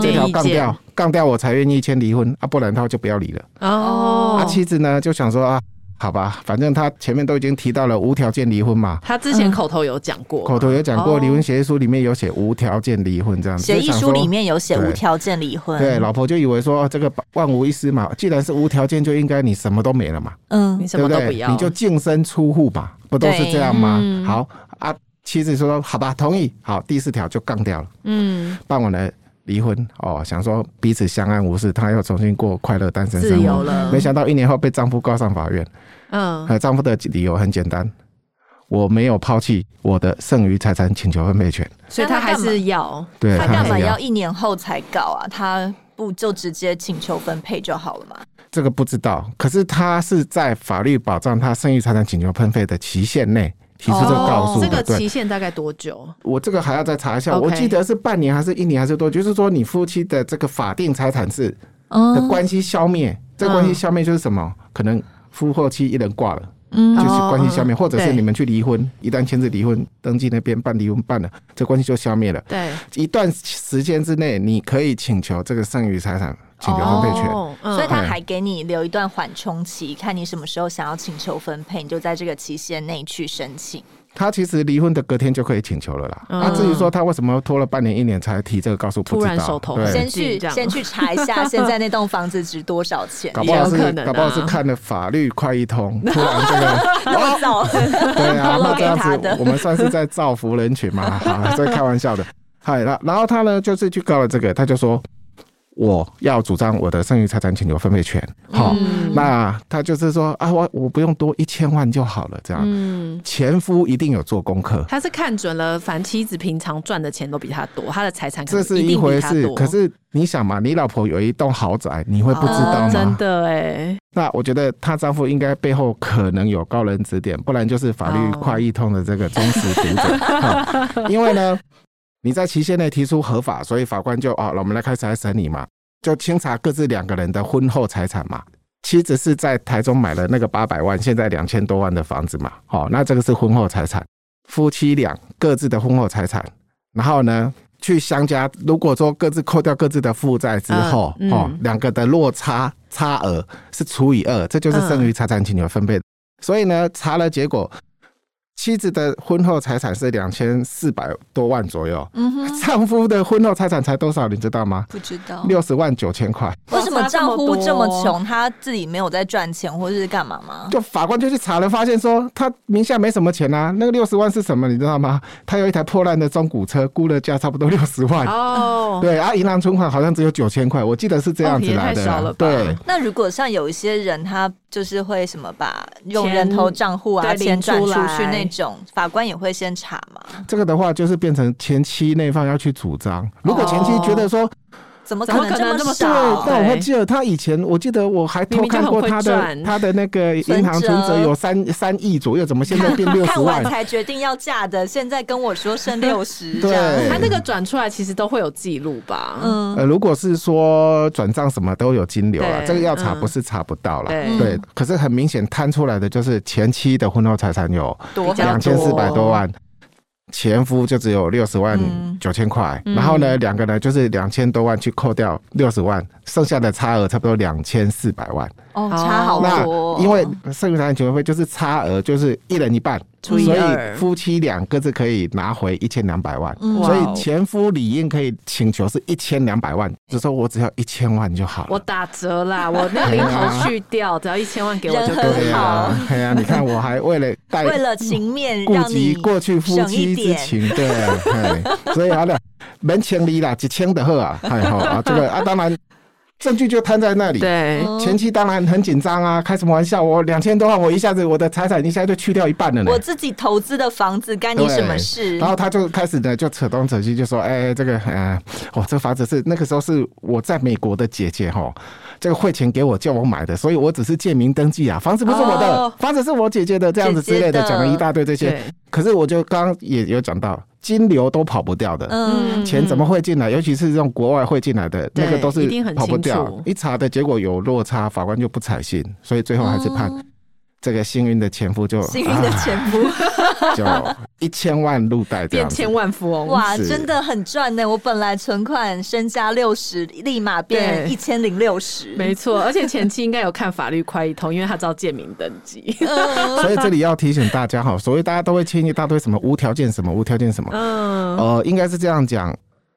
这条杠掉，杠掉我才愿意签离婚啊，不然他就不要离了。哦，他、啊、妻子呢就想说啊。好吧，反正他前面都已经提到了无条件离婚嘛。他之前口头有讲过，口头有讲过，离婚协议书里面有写无条件离婚这样子。协议书里面有写无条件离婚。对，老婆就以为说这个万无一失嘛，既然是无条件，就应该你什么都没了嘛。嗯，你什么都不要，你就净身出户吧，不都是这样吗？好啊，妻子说好吧，同意。好，第四条就杠掉了。嗯，办完了。离婚哦，想说彼此相安无事，她要重新过快乐单身生活。没想到一年后被丈夫告上法院。嗯，丈夫的理由很简单，我没有抛弃我的剩余财产请求分配权，所以她还是要。对，她干嘛要一年后才告啊？她不就直接请求分配就好了吗？这个不知道，可是她是在法律保障她剩余财产请求分配的期限内。提出这个告诉，这个期限大概多久？我这个还要再查一下。我记得是半年还是一年还是多？就是说你夫妻的这个法定财产制的关系消灭，这个关系消灭就是什么？可能夫或妻一人挂了，就是关系消灭，或者是你们去离婚，一旦签字离婚登记那边办离婚办了，这关系就消灭了。对，一段时间之内你可以请求这个剩余财产。请求分配权，哦。嗯、所以他还给你留一段缓冲期，看你什么时候想要请求分配，你就在这个期限内去申请。他其实离婚的隔天就可以请求了啦。那、嗯、至于说他为什么拖了半年一年才提这个告诉，不知道。突然手头先去先去查一下，现在那栋房子值多少钱？搞不好是搞不好是看了法律快一通，突然这个 对啊，那这样子我们算是在造福人群嘛？好，在开玩笑的。嗨，然然后他呢，就是去告了这个，他就说。我要主张我的剩余财产请求分配权，好、嗯，那他就是说啊，我我不用多一千万就好了，这样。嗯，前夫一定有做功课，他是看准了，凡妻子平常赚的钱都比他多，他的财产这是一回事。可是你想嘛，你老婆有一栋豪宅，你会不知道吗？哦、真的哎。那我觉得她丈夫应该背后可能有高人指点，不然就是法律快易通的这个忠实读者。因为呢。你在期限内提出合法，所以法官就哦，那我们来开始来审理嘛，就清查各自两个人的婚后财产嘛。妻子是在台中买了那个八百万，现在两千多万的房子嘛，好，那这个是婚后财产，夫妻俩各自的婚后财产，然后呢去相加，如果说各自扣掉各自的负债之后，哦、嗯，两个的落差差额是除以二，这就是剩余财产请求分配。所以呢，查了结果。妻子的婚后财产是两千四百多万左右，嗯哼，丈夫的婚后财产才多少？你知道吗？不知道，六十万九千块。为什么丈夫这么穷？他自己没有在赚钱，或者是干嘛吗？就法官就去查了，发现说他名下没什么钱啊。那个六十万是什么？你知道吗？他有一台破烂的中古车，估了价差不多 六十万。哦，对啊，银行存款好像只有九千块，我记得是这样子来的。哦、对，那如果像有一些人，他就是会什么把用人头账户啊，钱转出去那。种法官也会先查嘛？这个的话，就是变成前期那方要去主张。如果前期觉得说，怎么可能这么少？对，但我会记得他以前，我记得我还偷看过他的他的那个银行存折有三三亿左右，怎么现在变六十万？看完才决定要嫁的，现在跟我说剩六十。对，他那个转出来其实都会有记录吧？嗯，呃，如果是说转账什么都有金流了，这个要查不是查不到了。对，可是很明显摊出来的就是前期的婚后财产有两千四百多万。前夫就只有六十万九千块，然后呢，两个人就是两千多万去扣掉六十万，剩下的差额差不多两千四百万。哦，差好多。那因为剩余财产请求费就是差额，就是一人一半。所以夫妻两各自可以拿回一千两百万，所以前夫理应可以请求是一千两百万，就说我只要一千万就好了。我打折啦，我那零头去掉，只要一千万给我就可以了。对呀，你看我还为了 带为了情面，顾及过去夫妻之情，对，所以好了，门前离啦，几千的贺啊，还好啊，这个啊，当然。证据就摊在那里，对，前期当然很紧张啊，开什么玩笑？我两千多万，我一下子我的财产一下就去掉一半了呢。我自己投资的房子干你什么事？然后他就开始呢，就扯东扯西，就说：“哎、欸，这个，呃，我，这房子是那个时候是我在美国的姐姐哈，这个汇钱给我叫我买的，所以我只是借名登记啊，房子不是我的，哦、房子是我姐姐的，这样子之类的，讲了一大堆这些。可是我就刚刚也有讲到。”金流都跑不掉的，嗯，钱怎么会进来？尤其是这种国外汇进来的，那个都是跑不掉。一查的结果有落差，法官就不采信，所以最后还是判。这个幸运的前夫就幸运的前夫，就一千万入袋，变千万富翁，哇，真的很赚呢！我本来存款身家六十，立马变一千零六十，没错。而且前期应该有看法律快一通，因为他知道借名登记。所以这里要提醒大家哈，所谓大家都会签一大堆什么无条件什么无条件什么，嗯，呃，应该是这样讲。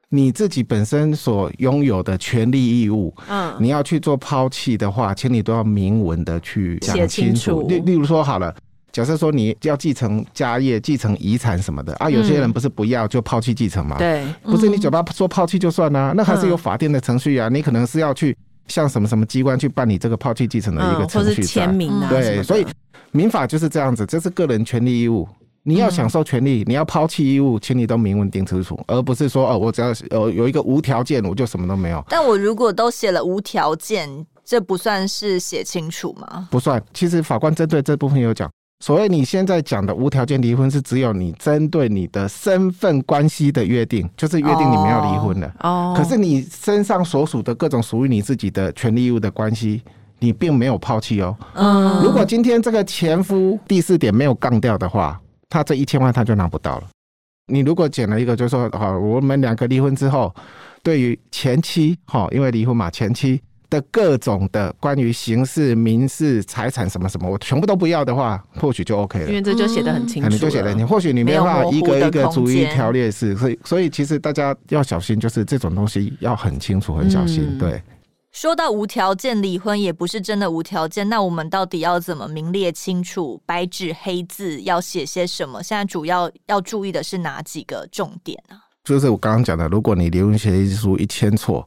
你自己本身所拥有的权利义务，嗯，你要去做抛弃的话，请你都要明文的去讲清楚。例例如说，好了，假设说你要继承家业、继承遗产什么的啊，有些人不是不要就抛弃继承吗？对，不是你嘴巴说抛弃就算啊，那还是有法定的程序啊。你可能是要去向什么什么机关去办理这个抛弃继承的一个程序，签名啊。对，所以民法就是这样子，这是个人权利义务。你要享受权利，你要抛弃义务，请你都明文定清楚，而不是说哦，我只要有有一个无条件，我就什么都没有。但我如果都写了无条件，这不算是写清楚吗？不算。其实法官针对这部分有讲，所谓你现在讲的无条件离婚，是只有你针对你的身份关系的约定，就是约定你们要离婚了。哦。可是你身上所属的各种属于你自己的权利义务的关系，你并没有抛弃哦。嗯。如果今天这个前夫第四点没有杠掉的话。他这一千万他就拿不到了。你如果捡了一个，就是说好，我们两个离婚之后，对于前妻哈，因为离婚嘛，前妻的各种的关于刑事、民事、财产什么什么，我全部都不要的话，或许就 OK 了。因为这就写的很清楚，你就写的，你或许你没办法一个一个逐一条列式，所以所以其实大家要小心，就是这种东西要很清楚、很小心，对。说到无条件离婚，也不是真的无条件。那我们到底要怎么明列清楚，白纸黑字要写些什么？现在主要要注意的是哪几个重点呢？就是我刚刚讲的，如果你离婚协议书一签错，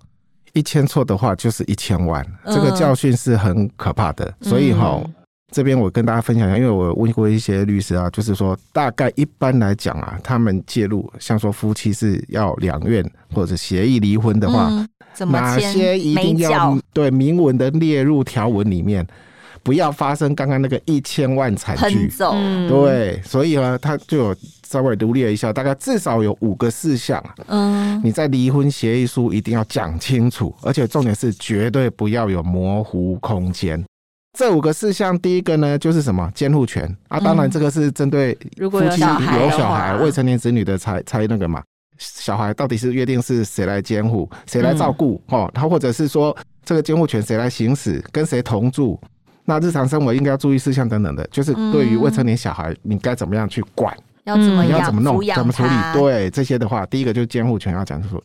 一千错的话就是一千万，这个教训是很可怕的。嗯、所以哈，这边我跟大家分享一下，因为我问过一些律师啊，就是说大概一般来讲啊，他们介入，像说夫妻是要两院或者协议离婚的话，嗯、哪些一定要对明文的列入条文里面，不要发生刚刚那个一千万惨剧。走对，所以呢，他就有。稍微独立了一下，大概至少有五个事项。嗯，你在离婚协议书一定要讲清楚，而且重点是绝对不要有模糊空间。这五个事项，第一个呢就是什么监护权啊，当然这个是针对夫妻有小孩、未成年子女的才才那个嘛。小孩到底是约定是谁来监护、谁来照顾哦？他或者是说这个监护权谁来行使、跟谁同住？那日常生活应该要注意事项等等的，就是对于未成年小孩，你该怎么样去管？要怎么要怎么弄？怎么处理？对这些的话，第一个就是监护权要讲清楚。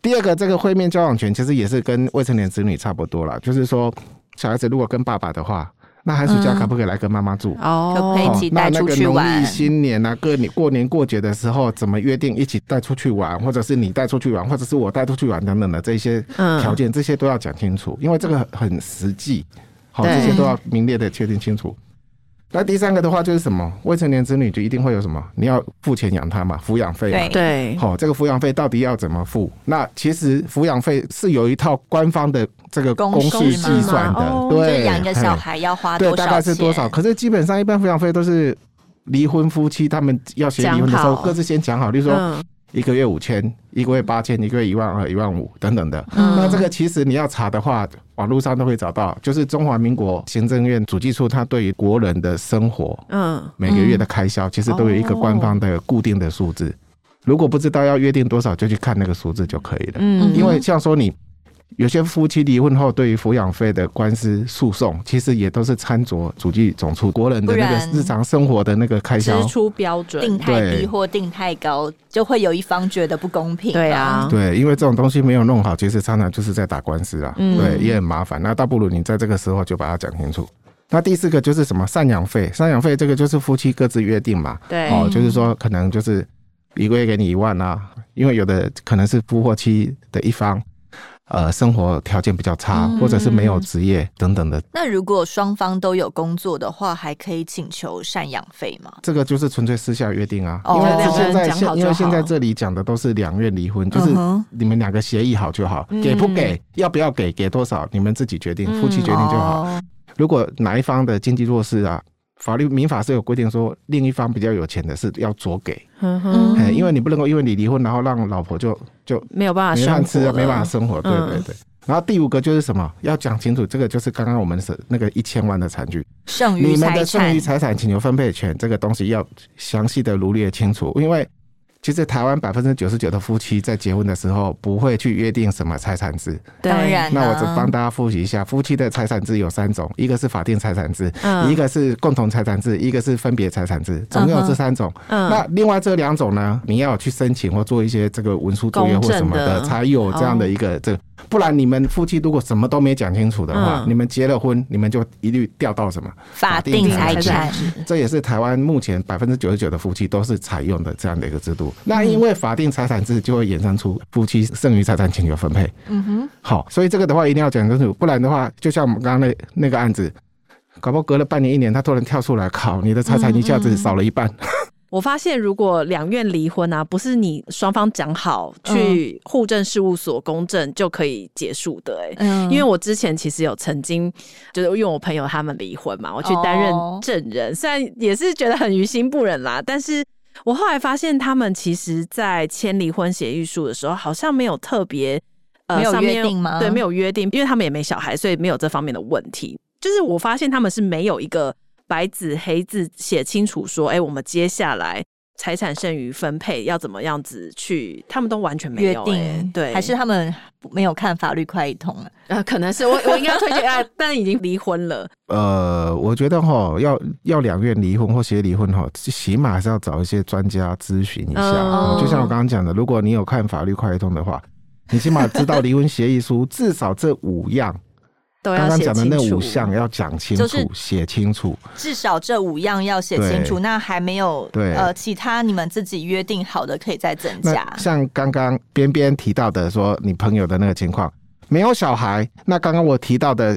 第二个，这个会面交往权其实也是跟未成年子女差不多了。就是说，小孩子如果跟爸爸的话，那寒暑假可不可以来跟妈妈住？哦、嗯，可以一起带出去玩。那那个农历新年啊，过年过年过节的时候，怎么约定一起带出去玩，或者是你带出去玩，或者是我带出去玩等等的这些条件，这些都要讲清楚，因为这个很实际。好，这些都要明列的确定清楚。那第三个的话就是什么？未成年子女就一定会有什么？你要付钱养他嘛，抚养费。嘛对。好，这个抚养费到底要怎么付？那其实抚养费是有一套官方的这个公式计算的。哦、对，养一个小孩要花多少钱？对，大概是多少？可是基本上一般抚养费都是离婚夫妻他们要协议离婚的时候各自先讲好，例如说一个月五千，一个月八千，一个月一万二、一万五等等的。嗯、那这个其实你要查的话。网络上都会找到，就是中华民国行政院主计处，它对于国人的生活，嗯，每个月的开销，其实都有一个官方的固定的数字。如果不知道要约定多少，就去看那个数字就可以了。嗯，因为像说你。有些夫妻离婚后，对于抚养费的官司诉讼，其实也都是参酌主计总处国人的那个日常生活的那个开销支出标准定太低或定太高，就会有一方觉得不公平。对啊，对，因为这种东西没有弄好，其实常常就是在打官司啊，对，也很麻烦。那倒不如你在这个时候就把它讲清楚。那第四个就是什么赡养费？赡养费这个就是夫妻各自约定嘛，对，哦，就是说可能就是一个月给你一万啊，因为有的可能是夫或妻的一方。呃，生活条件比较差，或者是没有职业等等的。那如果双方都有工作的话，还可以请求赡养费吗？这个就是纯粹私下约定啊，因为现在现因为现在这里讲的都是两院离婚，就是你们两个协议好就好，给不给，要不要给，给多少，你们自己决定，夫妻决定就好。如果哪一方的经济弱势啊。法律民法是有规定说，另一方比较有钱的是要酌给，嗯哼，因为你不能够因为你离婚，然后让老婆就就没有办法没饭吃，没办法生活，对对对。然后第五个就是什么，要讲清楚，这个就是刚刚我们是那个一千万的惨剧，剩余财产，你们的剩余财产请求分配权这个东西要详细的罗列清楚，因为。其实台湾百分之九十九的夫妻在结婚的时候不会去约定什么财产制。当然，那我只帮大家复习一下，夫妻的财产制有三种，一个是法定财产制，嗯、一个是共同财产制，一个是分别财产制，总共有这三种。嗯、那另外这两种呢，你要去申请或做一些这个文书作业或什么的，才有这样的一个这个。不然你们夫妻如果什么都没讲清楚的话，嗯、你们结了婚，你们就一律调到什么法定财产。这也是台湾目前百分之九十九的夫妻都是采用的这样的一个制度。那因为法定财产制就会衍生出夫妻剩余财产请求分配。嗯哼。好，所以这个的话一定要讲清楚，不然的话，就像我们刚刚那那个案子，搞不好隔了半年一年，他突然跳出来，靠，你的财产一下子少了一半。嗯嗯我发现，如果两院离婚啊，不是你双方讲好去户政事务所公证就可以结束的嗯、因为我之前其实有曾经就是因为我朋友他们离婚嘛，我去担任证人，哦、虽然也是觉得很于心不忍啦，但是我后来发现他们其实在签离婚协议书的时候，好像没有特别呃没有约定吗？对，没有约定，因为他们也没小孩，所以没有这方面的问题。就是我发现他们是没有一个。白纸黑字写清楚说，哎、欸，我们接下来财产剩余分配要怎么样子去？他们都完全没有、欸、约定，对，还是他们没有看法律快一通啊？呃，可能是我我应该要推荐啊，但已经离婚了。呃，我觉得哈，要要两院离婚或协议离婚哈，起码还是要找一些专家咨询一下。嗯、就像我刚刚讲的，如果你有看法律快一通的话，你起码知道离婚协议书至少这五样。刚刚讲的那五项要讲清楚，写清楚，至少这五样要写清楚。那还没有对呃其他你们自己约定好的可以再增加。像刚刚边边提到的说，你朋友的那个情况，没有小孩，那刚刚我提到的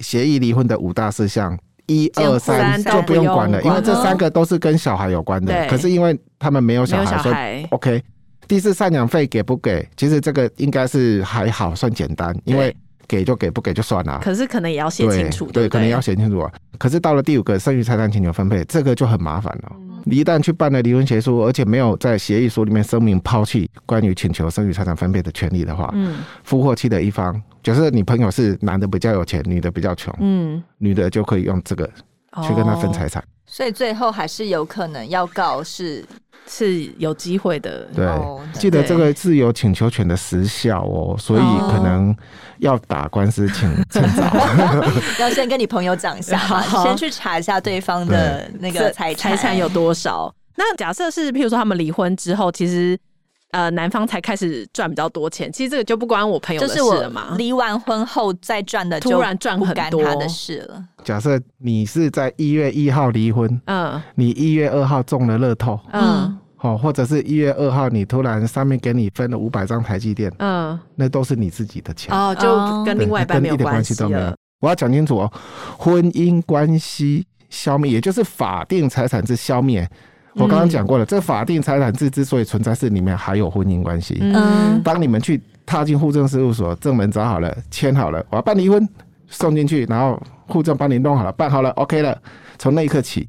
协议离婚的五大事项，一二三就不用管了，因为这三个都是跟小孩有关的。可是因为他们没有小孩，所以 OK。第四，赡养费给不给？其实这个应该是还好，算简单，因为给就给，不给就算了。可是可能也要写清楚，对，可能要写清楚啊。可是到了第五个，剩余财产请求分配，这个就很麻烦了。你一旦去办了离婚协议书，而且没有在协议书里面声明抛弃关于请求剩余财产分配的权利的话，嗯，夫或妻的一方，就是你朋友是男的比较有钱，女的比较穷，嗯，女的就可以用这个去跟他分财产。所以最后还是有可能要告是。是有机会的，对，记得这个自由请求权的时效哦，所以可能要打官司请 趁早，要先跟你朋友讲一下，先去查一下对方的那个财财产有多少。那假设是，譬如说他们离婚之后，其实呃男方才开始赚比较多钱，其实这个就不关我朋友的事了嘛。离完婚后再赚的，突然赚很多的事了。假设你是在一月一号离婚，嗯，你一月二号中了乐透，嗯。好，或者是一月二号，你突然上面给你分了五百张台积电，嗯，那都是你自己的钱哦，就跟另外一半没有关系都没有。我要讲清楚哦，婚姻关系消灭，也就是法定财产之消灭。我刚刚讲过了，这法定财产制之所以存在，是里面还有婚姻关系。嗯，当你们去踏进户政事务所，正门找好了，签好了，我要办离婚，送进去，然后户政帮你弄好了，办好了，OK 了，从那一刻起。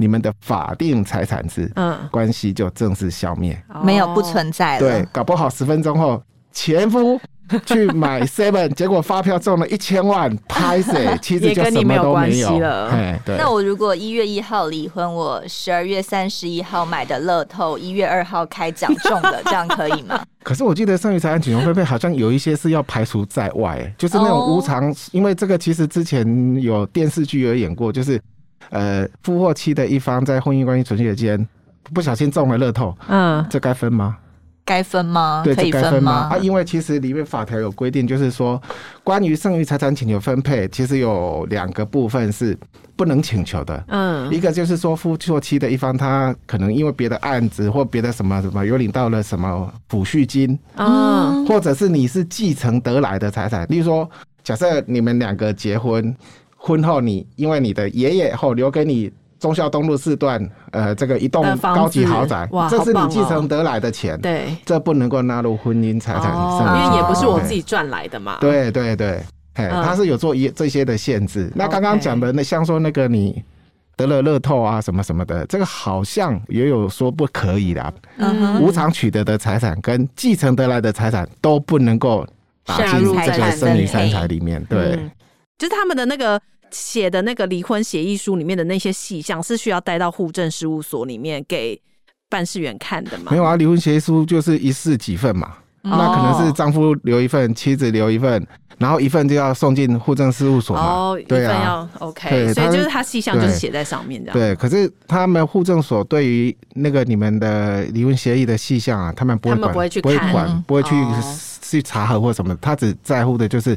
你们的法定财产制，嗯，关系就正式消灭，没有不存在了。对，搞不好十分钟后，前夫去买 seven，结果发票中了一千万，拍谢，其实就什么都没有了。对。那我如果一月一号离婚，我十二月三十一号买的乐透，一月二号开奖中了，这样可以吗？可是我记得剩余财产请求分配好像有一些是要排除在外，就是那种无偿，因为这个其实之前有电视剧有演过，就是。呃，夫或妻的一方在婚姻关系存续间不小心中了乐透，嗯，这该分吗？该分吗？对，这该分吗？啊，因为其实里面法条有规定，就是说关于剩余财产请求分配，其实有两个部分是不能请求的。嗯，一个就是说夫或妻的一方，他可能因为别的案子或别的什么什么，有领到了什么抚恤金，嗯，或者是你是继承得来的财产，例如说，假设你们两个结婚。婚后，你因为你的爷爷后留给你忠孝东路四段，呃，这个一栋高级豪宅，这是你继承得来的钱，对，这不能够纳入婚姻财产，因为也不是我自己赚来的嘛。对对对，嘿，他是有做一这些的限制。那刚刚讲的那像说那个你得了乐透啊什么什么的，这个好像也有说不可以的，无偿取得的财产跟继承得来的财产都不能够打进这个剩余三财里面，对。就是他们的那个写的那个离婚协议书里面的那些细项，是需要带到户政事务所里面给办事员看的吗？没有啊，离婚协议书就是一式几份嘛，哦、那可能是丈夫留一份，妻子留一份，然后一份就要送进户政事务所嘛。哦，对啊，OK，所以就是他细项就是写在上面这样。对，可是他们户政所对于那个你们的离婚协议的细项啊，他们不会管，不会去不会管，不会去、哦、去查核或什么，他只在乎的就是。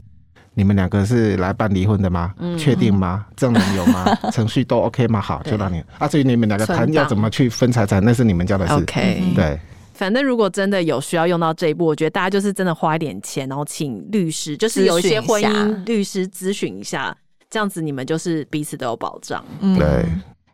你们两个是来办离婚的吗？确定吗？证人有吗？程序都 OK 吗？好，就让你啊，至于你们两个谈要怎么去分财产，那是你们家的事。OK，对。反正如果真的有需要用到这一步，我觉得大家就是真的花一点钱，然后请律师，就是有一些婚姻律师咨询一下，这样子你们就是彼此都有保障。对。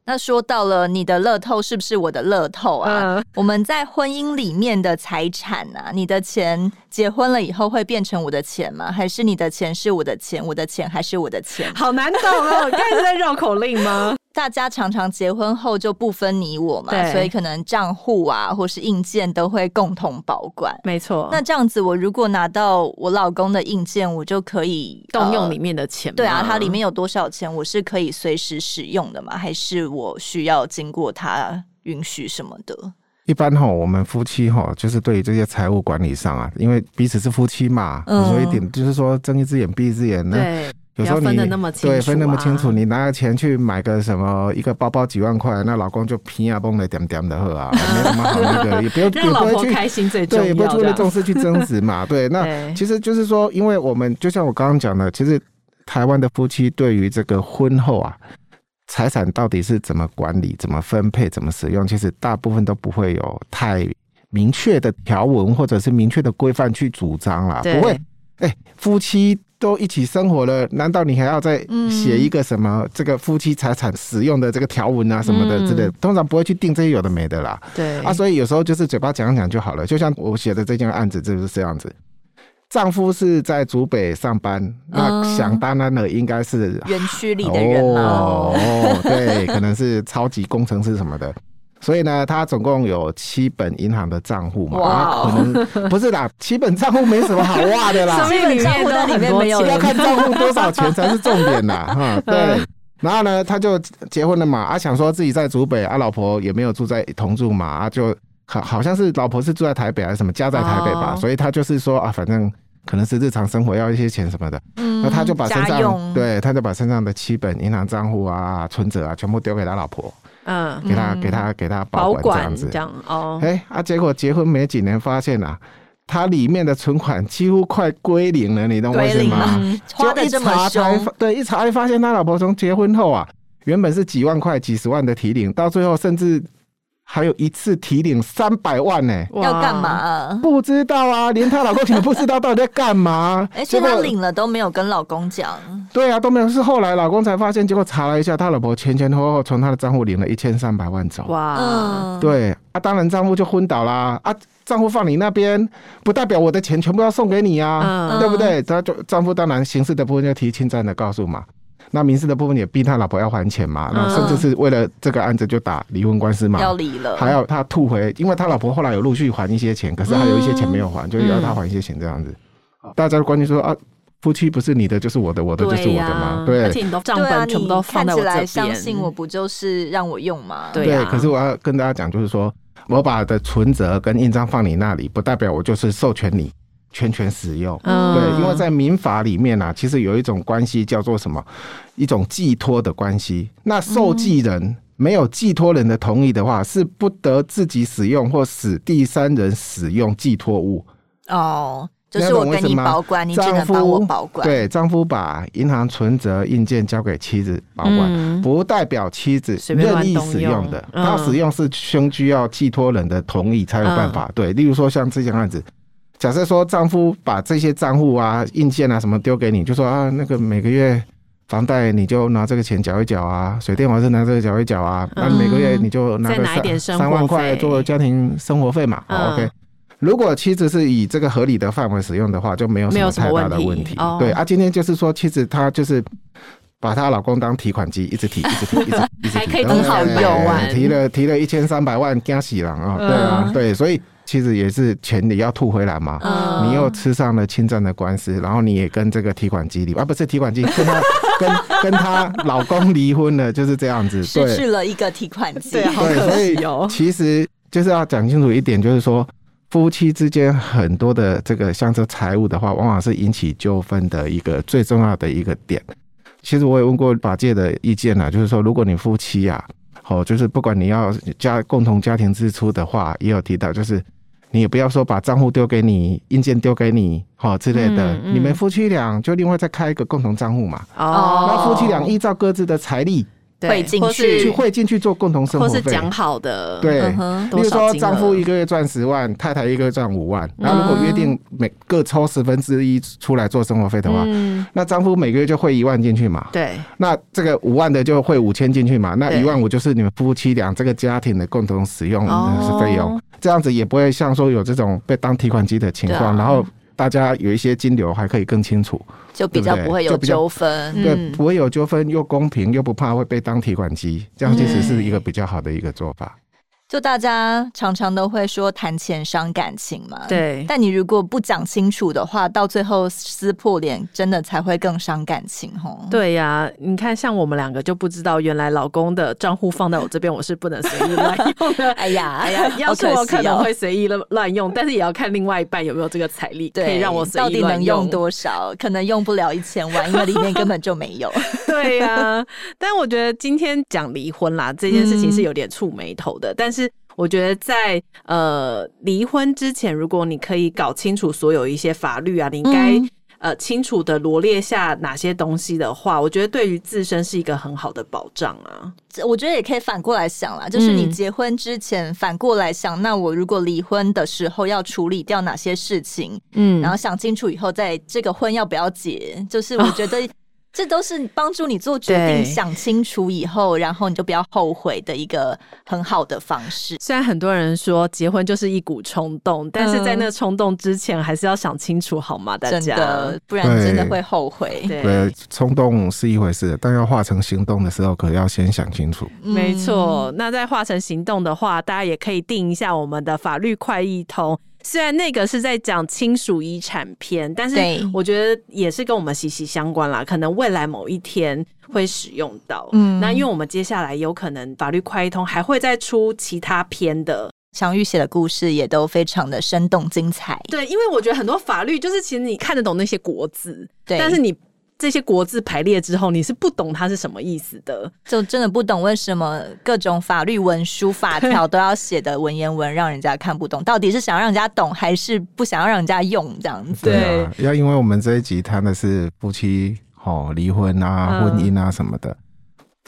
那说到了你的乐透是不是我的乐透啊？呃、我们在婚姻里面的财产啊，你的钱结婚了以后会变成我的钱吗？还是你的钱是我的钱，我的钱还是我的钱？好难懂哦，刚才是在绕口令吗？大家常常结婚后就不分你我嘛，所以可能账户啊，或是硬件都会共同保管。没错错。那这样子，我如果拿到我老公的硬件，我就可以动用里面的钱。对啊，它里面有多少钱，我是可以随时使用的吗？还是我需要经过他允许什么的？一般哈，我们夫妻哈，就是对于这些财务管理上啊，因为彼此是夫妻嘛，嗯、所以一点就是说睁一只眼闭一只眼呢。对。有时候你对分那么清楚，你拿个钱去买个什么一个包包几万块，那老公就皮啊崩的点点的喝啊，没什么好那个，也不用 让老婆开心最重要，对，也不会为了重视去争执嘛。对，那其实就是说，因为我们就像我刚刚讲的，其实台湾的夫妻对于这个婚后啊，财产到底是怎么管理、怎么分配、怎么使用，其实大部分都不会有太明确的条文或者是明确的规范去主张啦，不会。哎、欸，夫妻都一起生活了，难道你还要再写一个什么这个夫妻财产使用的这个条文啊什么的之类？通常不会去定这些有的没的啦。对啊，所以有时候就是嘴巴讲讲就好了。就像我写的这件案子就是这样子。丈夫是在竹北上班，那想当然了，应该是园区里的人哦，哦，对，可能是超级工程师什么的。所以呢，他总共有七本银行的账户嘛，哇可能不是啦，七本账户没什么好挖的啦，七本账户在里面没有，要看账户多少钱才是重点啦，哈，对。然后呢，他就结婚了嘛，啊，想说自己在竹北，啊，老婆也没有住在同住嘛，啊，就。好，好像是老婆是住在台北还是什么，家在台北吧，所以他就是说啊，反正可能是日常生活要一些钱什么的，嗯那他就把身上对，他就把身上的七本银行账户啊、存折啊，全部丢给他老婆，嗯，给他给他给他保管这样子，这样哦，哎啊，结果结婚没几年，发现啊，他里面的存款几乎快归零了，你懂我意思吗？花的这么凶，对，一查就发现他老婆从结婚后啊，原本是几万块、几十万的提领，到最后甚至。还有一次提领三百万呢、欸，要干嘛、啊？不知道啊，连她老公也不知道到底在干嘛。而且她领了都没有跟老公讲。对啊，都没有，是后来老公才发现，结果查了一下，他老婆前前后后从他的账户领了一千三百万走。哇，对啊，当然账户就昏倒啦。啊，账户放你那边，不代表我的钱全部要送给你啊，嗯、对不对？他就丈夫当然刑事的部分就提侵占的告诉嘛。那民事的部分也逼他老婆要还钱嘛，那甚至是为了这个案子就打离婚官司嘛，要离了，还要他吐回，因为他老婆后来有陆续还一些钱，可是还有一些钱没有还，就要他还一些钱这样子。大家的观念说啊，夫妻不是你的就是我的，我的就是我的嘛，对，而且你都账本全部都放在我这边，相信我不就是让我用吗？对，可是我要跟大家讲，就是说我把的存折跟印章放你那里，不代表我就是授权你。全权使用，嗯、对，因为在民法里面啊，其实有一种关系叫做什么？一种寄托的关系。那受寄人没有寄托人的同意的话，是不得自己使用或使第三人使用寄托物。哦，就是我跟你保管，你只能帮我保管。对，丈夫把银行存折、硬件交给妻子保管，嗯、不代表妻子任意使用的。他使用是需需要寄托人的同意才有办法。嗯、对，例如说像这件案子。假设说丈夫把这些账户啊、硬件啊什么丢给你，就说啊，那个每个月房贷你就拿这个钱缴一缴啊，水电瓦斯拿这个缴一缴啊，那、嗯、每个月你就拿个三三万块做家庭生活费嘛。嗯、好，OK。如果妻子是以这个合理的范围使用的话，就没有什么太大的问题。对啊，今天就是说妻子她就是把她老公当提款机，一直提，一直提，一直提，一直提，还可以很好用啊。提了提了一千三百万，惊喜了啊！对啊，对，所以。其实也是钱你要吐回来嘛，嗯、你又吃上了侵占的官司，然后你也跟这个提款机离，啊不是提款机，跟他 跟跟他老公离婚了，就是这样子，失去了一个提款机，对，好可惜哦。其实就是要讲清楚一点，就是说夫妻之间很多的这个像这财务的话，往往是引起纠纷的一个最重要的一个点。其实我也问过法界的意见啊，就是说如果你夫妻啊，哦，就是不管你要家共同家庭支出的话，也有提到就是。你也不要说把账户丢给你，硬件丢给你，好之类的。嗯嗯、你们夫妻俩就另外再开一个共同账户嘛。哦。那夫妻俩依照各自的财力汇进去，去汇进去做共同生活费。或是讲好的。对。比如说丈夫一个月赚十万，太太一个月赚五万。那如果约定每各抽十分之一出来做生活费的话，嗯、那丈夫每个月就汇一万进去嘛。对。那这个五万的就汇五千进去嘛。那一万五就是你们夫妻俩这个家庭的共同使用是费用。哦这样子也不会像说有这种被当提款机的情况，啊、然后大家有一些金流还可以更清楚，就比较不会有纠纷，对，不会有纠纷，又公平又不怕会被当提款机，这样其实是一个比较好的一个做法。就大家常常都会说谈钱伤感情嘛，对。但你如果不讲清楚的话，到最后撕破脸，真的才会更伤感情哦。对呀、啊，你看像我们两个就不知道，原来老公的账户放在我这边，我是不能随意乱用的。哎呀，哎呀，要是我可能会随意乱乱用，但是也要看另外一半有没有这个财力，对可以让我随意乱用。到底能用多少？可能用不了一千万，因为里面根本就没有。对呀、啊，但我觉得今天讲离婚啦，这件事情是有点触眉头的，嗯、但是。我觉得在呃离婚之前，如果你可以搞清楚所有一些法律啊，你应该、嗯、呃清楚的罗列下哪些东西的话，我觉得对于自身是一个很好的保障啊。我觉得也可以反过来想啦，就是你结婚之前反过来想，嗯、那我如果离婚的时候要处理掉哪些事情，嗯，然后想清楚以后，在这个婚要不要结，就是我觉得、哦。这都是帮助你做决定，想清楚以后，然后你就不要后悔的一个很好的方式。虽然很多人说结婚就是一股冲动，但是在那冲动之前，还是要想清楚，好吗？大家，真的，不然真的会后悔。对，对，冲动是一回事，但要化成行动的时候，可要先想清楚。没错，那在化成行动的话，大家也可以定一下我们的法律快易通。虽然那个是在讲亲属遗产篇，但是我觉得也是跟我们息息相关啦。可能未来某一天会使用到。嗯，那因为我们接下来有可能法律快一通还会再出其他篇的，祥玉写的故事也都非常的生动精彩。对，因为我觉得很多法律就是其实你看得懂那些国字，对，但是你。这些国字排列之后，你是不懂它是什么意思的，就真的不懂为什么各种法律文书法条都要写的文言文，让人家看不懂。到底是想要让人家懂，还是不想要让人家用这样子？对啊，要因为我们这一集谈的是夫妻哦离婚啊、婚姻啊什么的。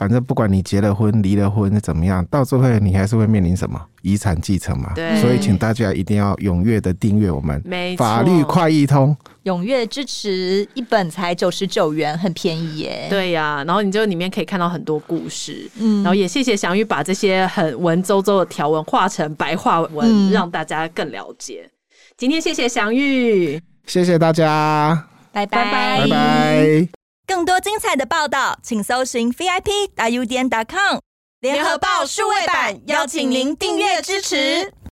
嗯反正不管你结了婚、离了婚怎么样，到最后你还是会面临什么？遗产继承嘛。对，所以请大家一定要踊跃的订阅我们法律快易通，踊跃支持，一本才九十九元，很便宜耶。对呀、啊，然后你就里面可以看到很多故事，嗯，然后也谢谢祥玉把这些很文绉绉的条文画成白话文，嗯、让大家更了解。今天谢谢祥玉，谢谢大家，拜拜。拜拜。更多精彩的报道，请搜寻 VIP 大 U 点 com 联合报数位版，邀请您订阅支持。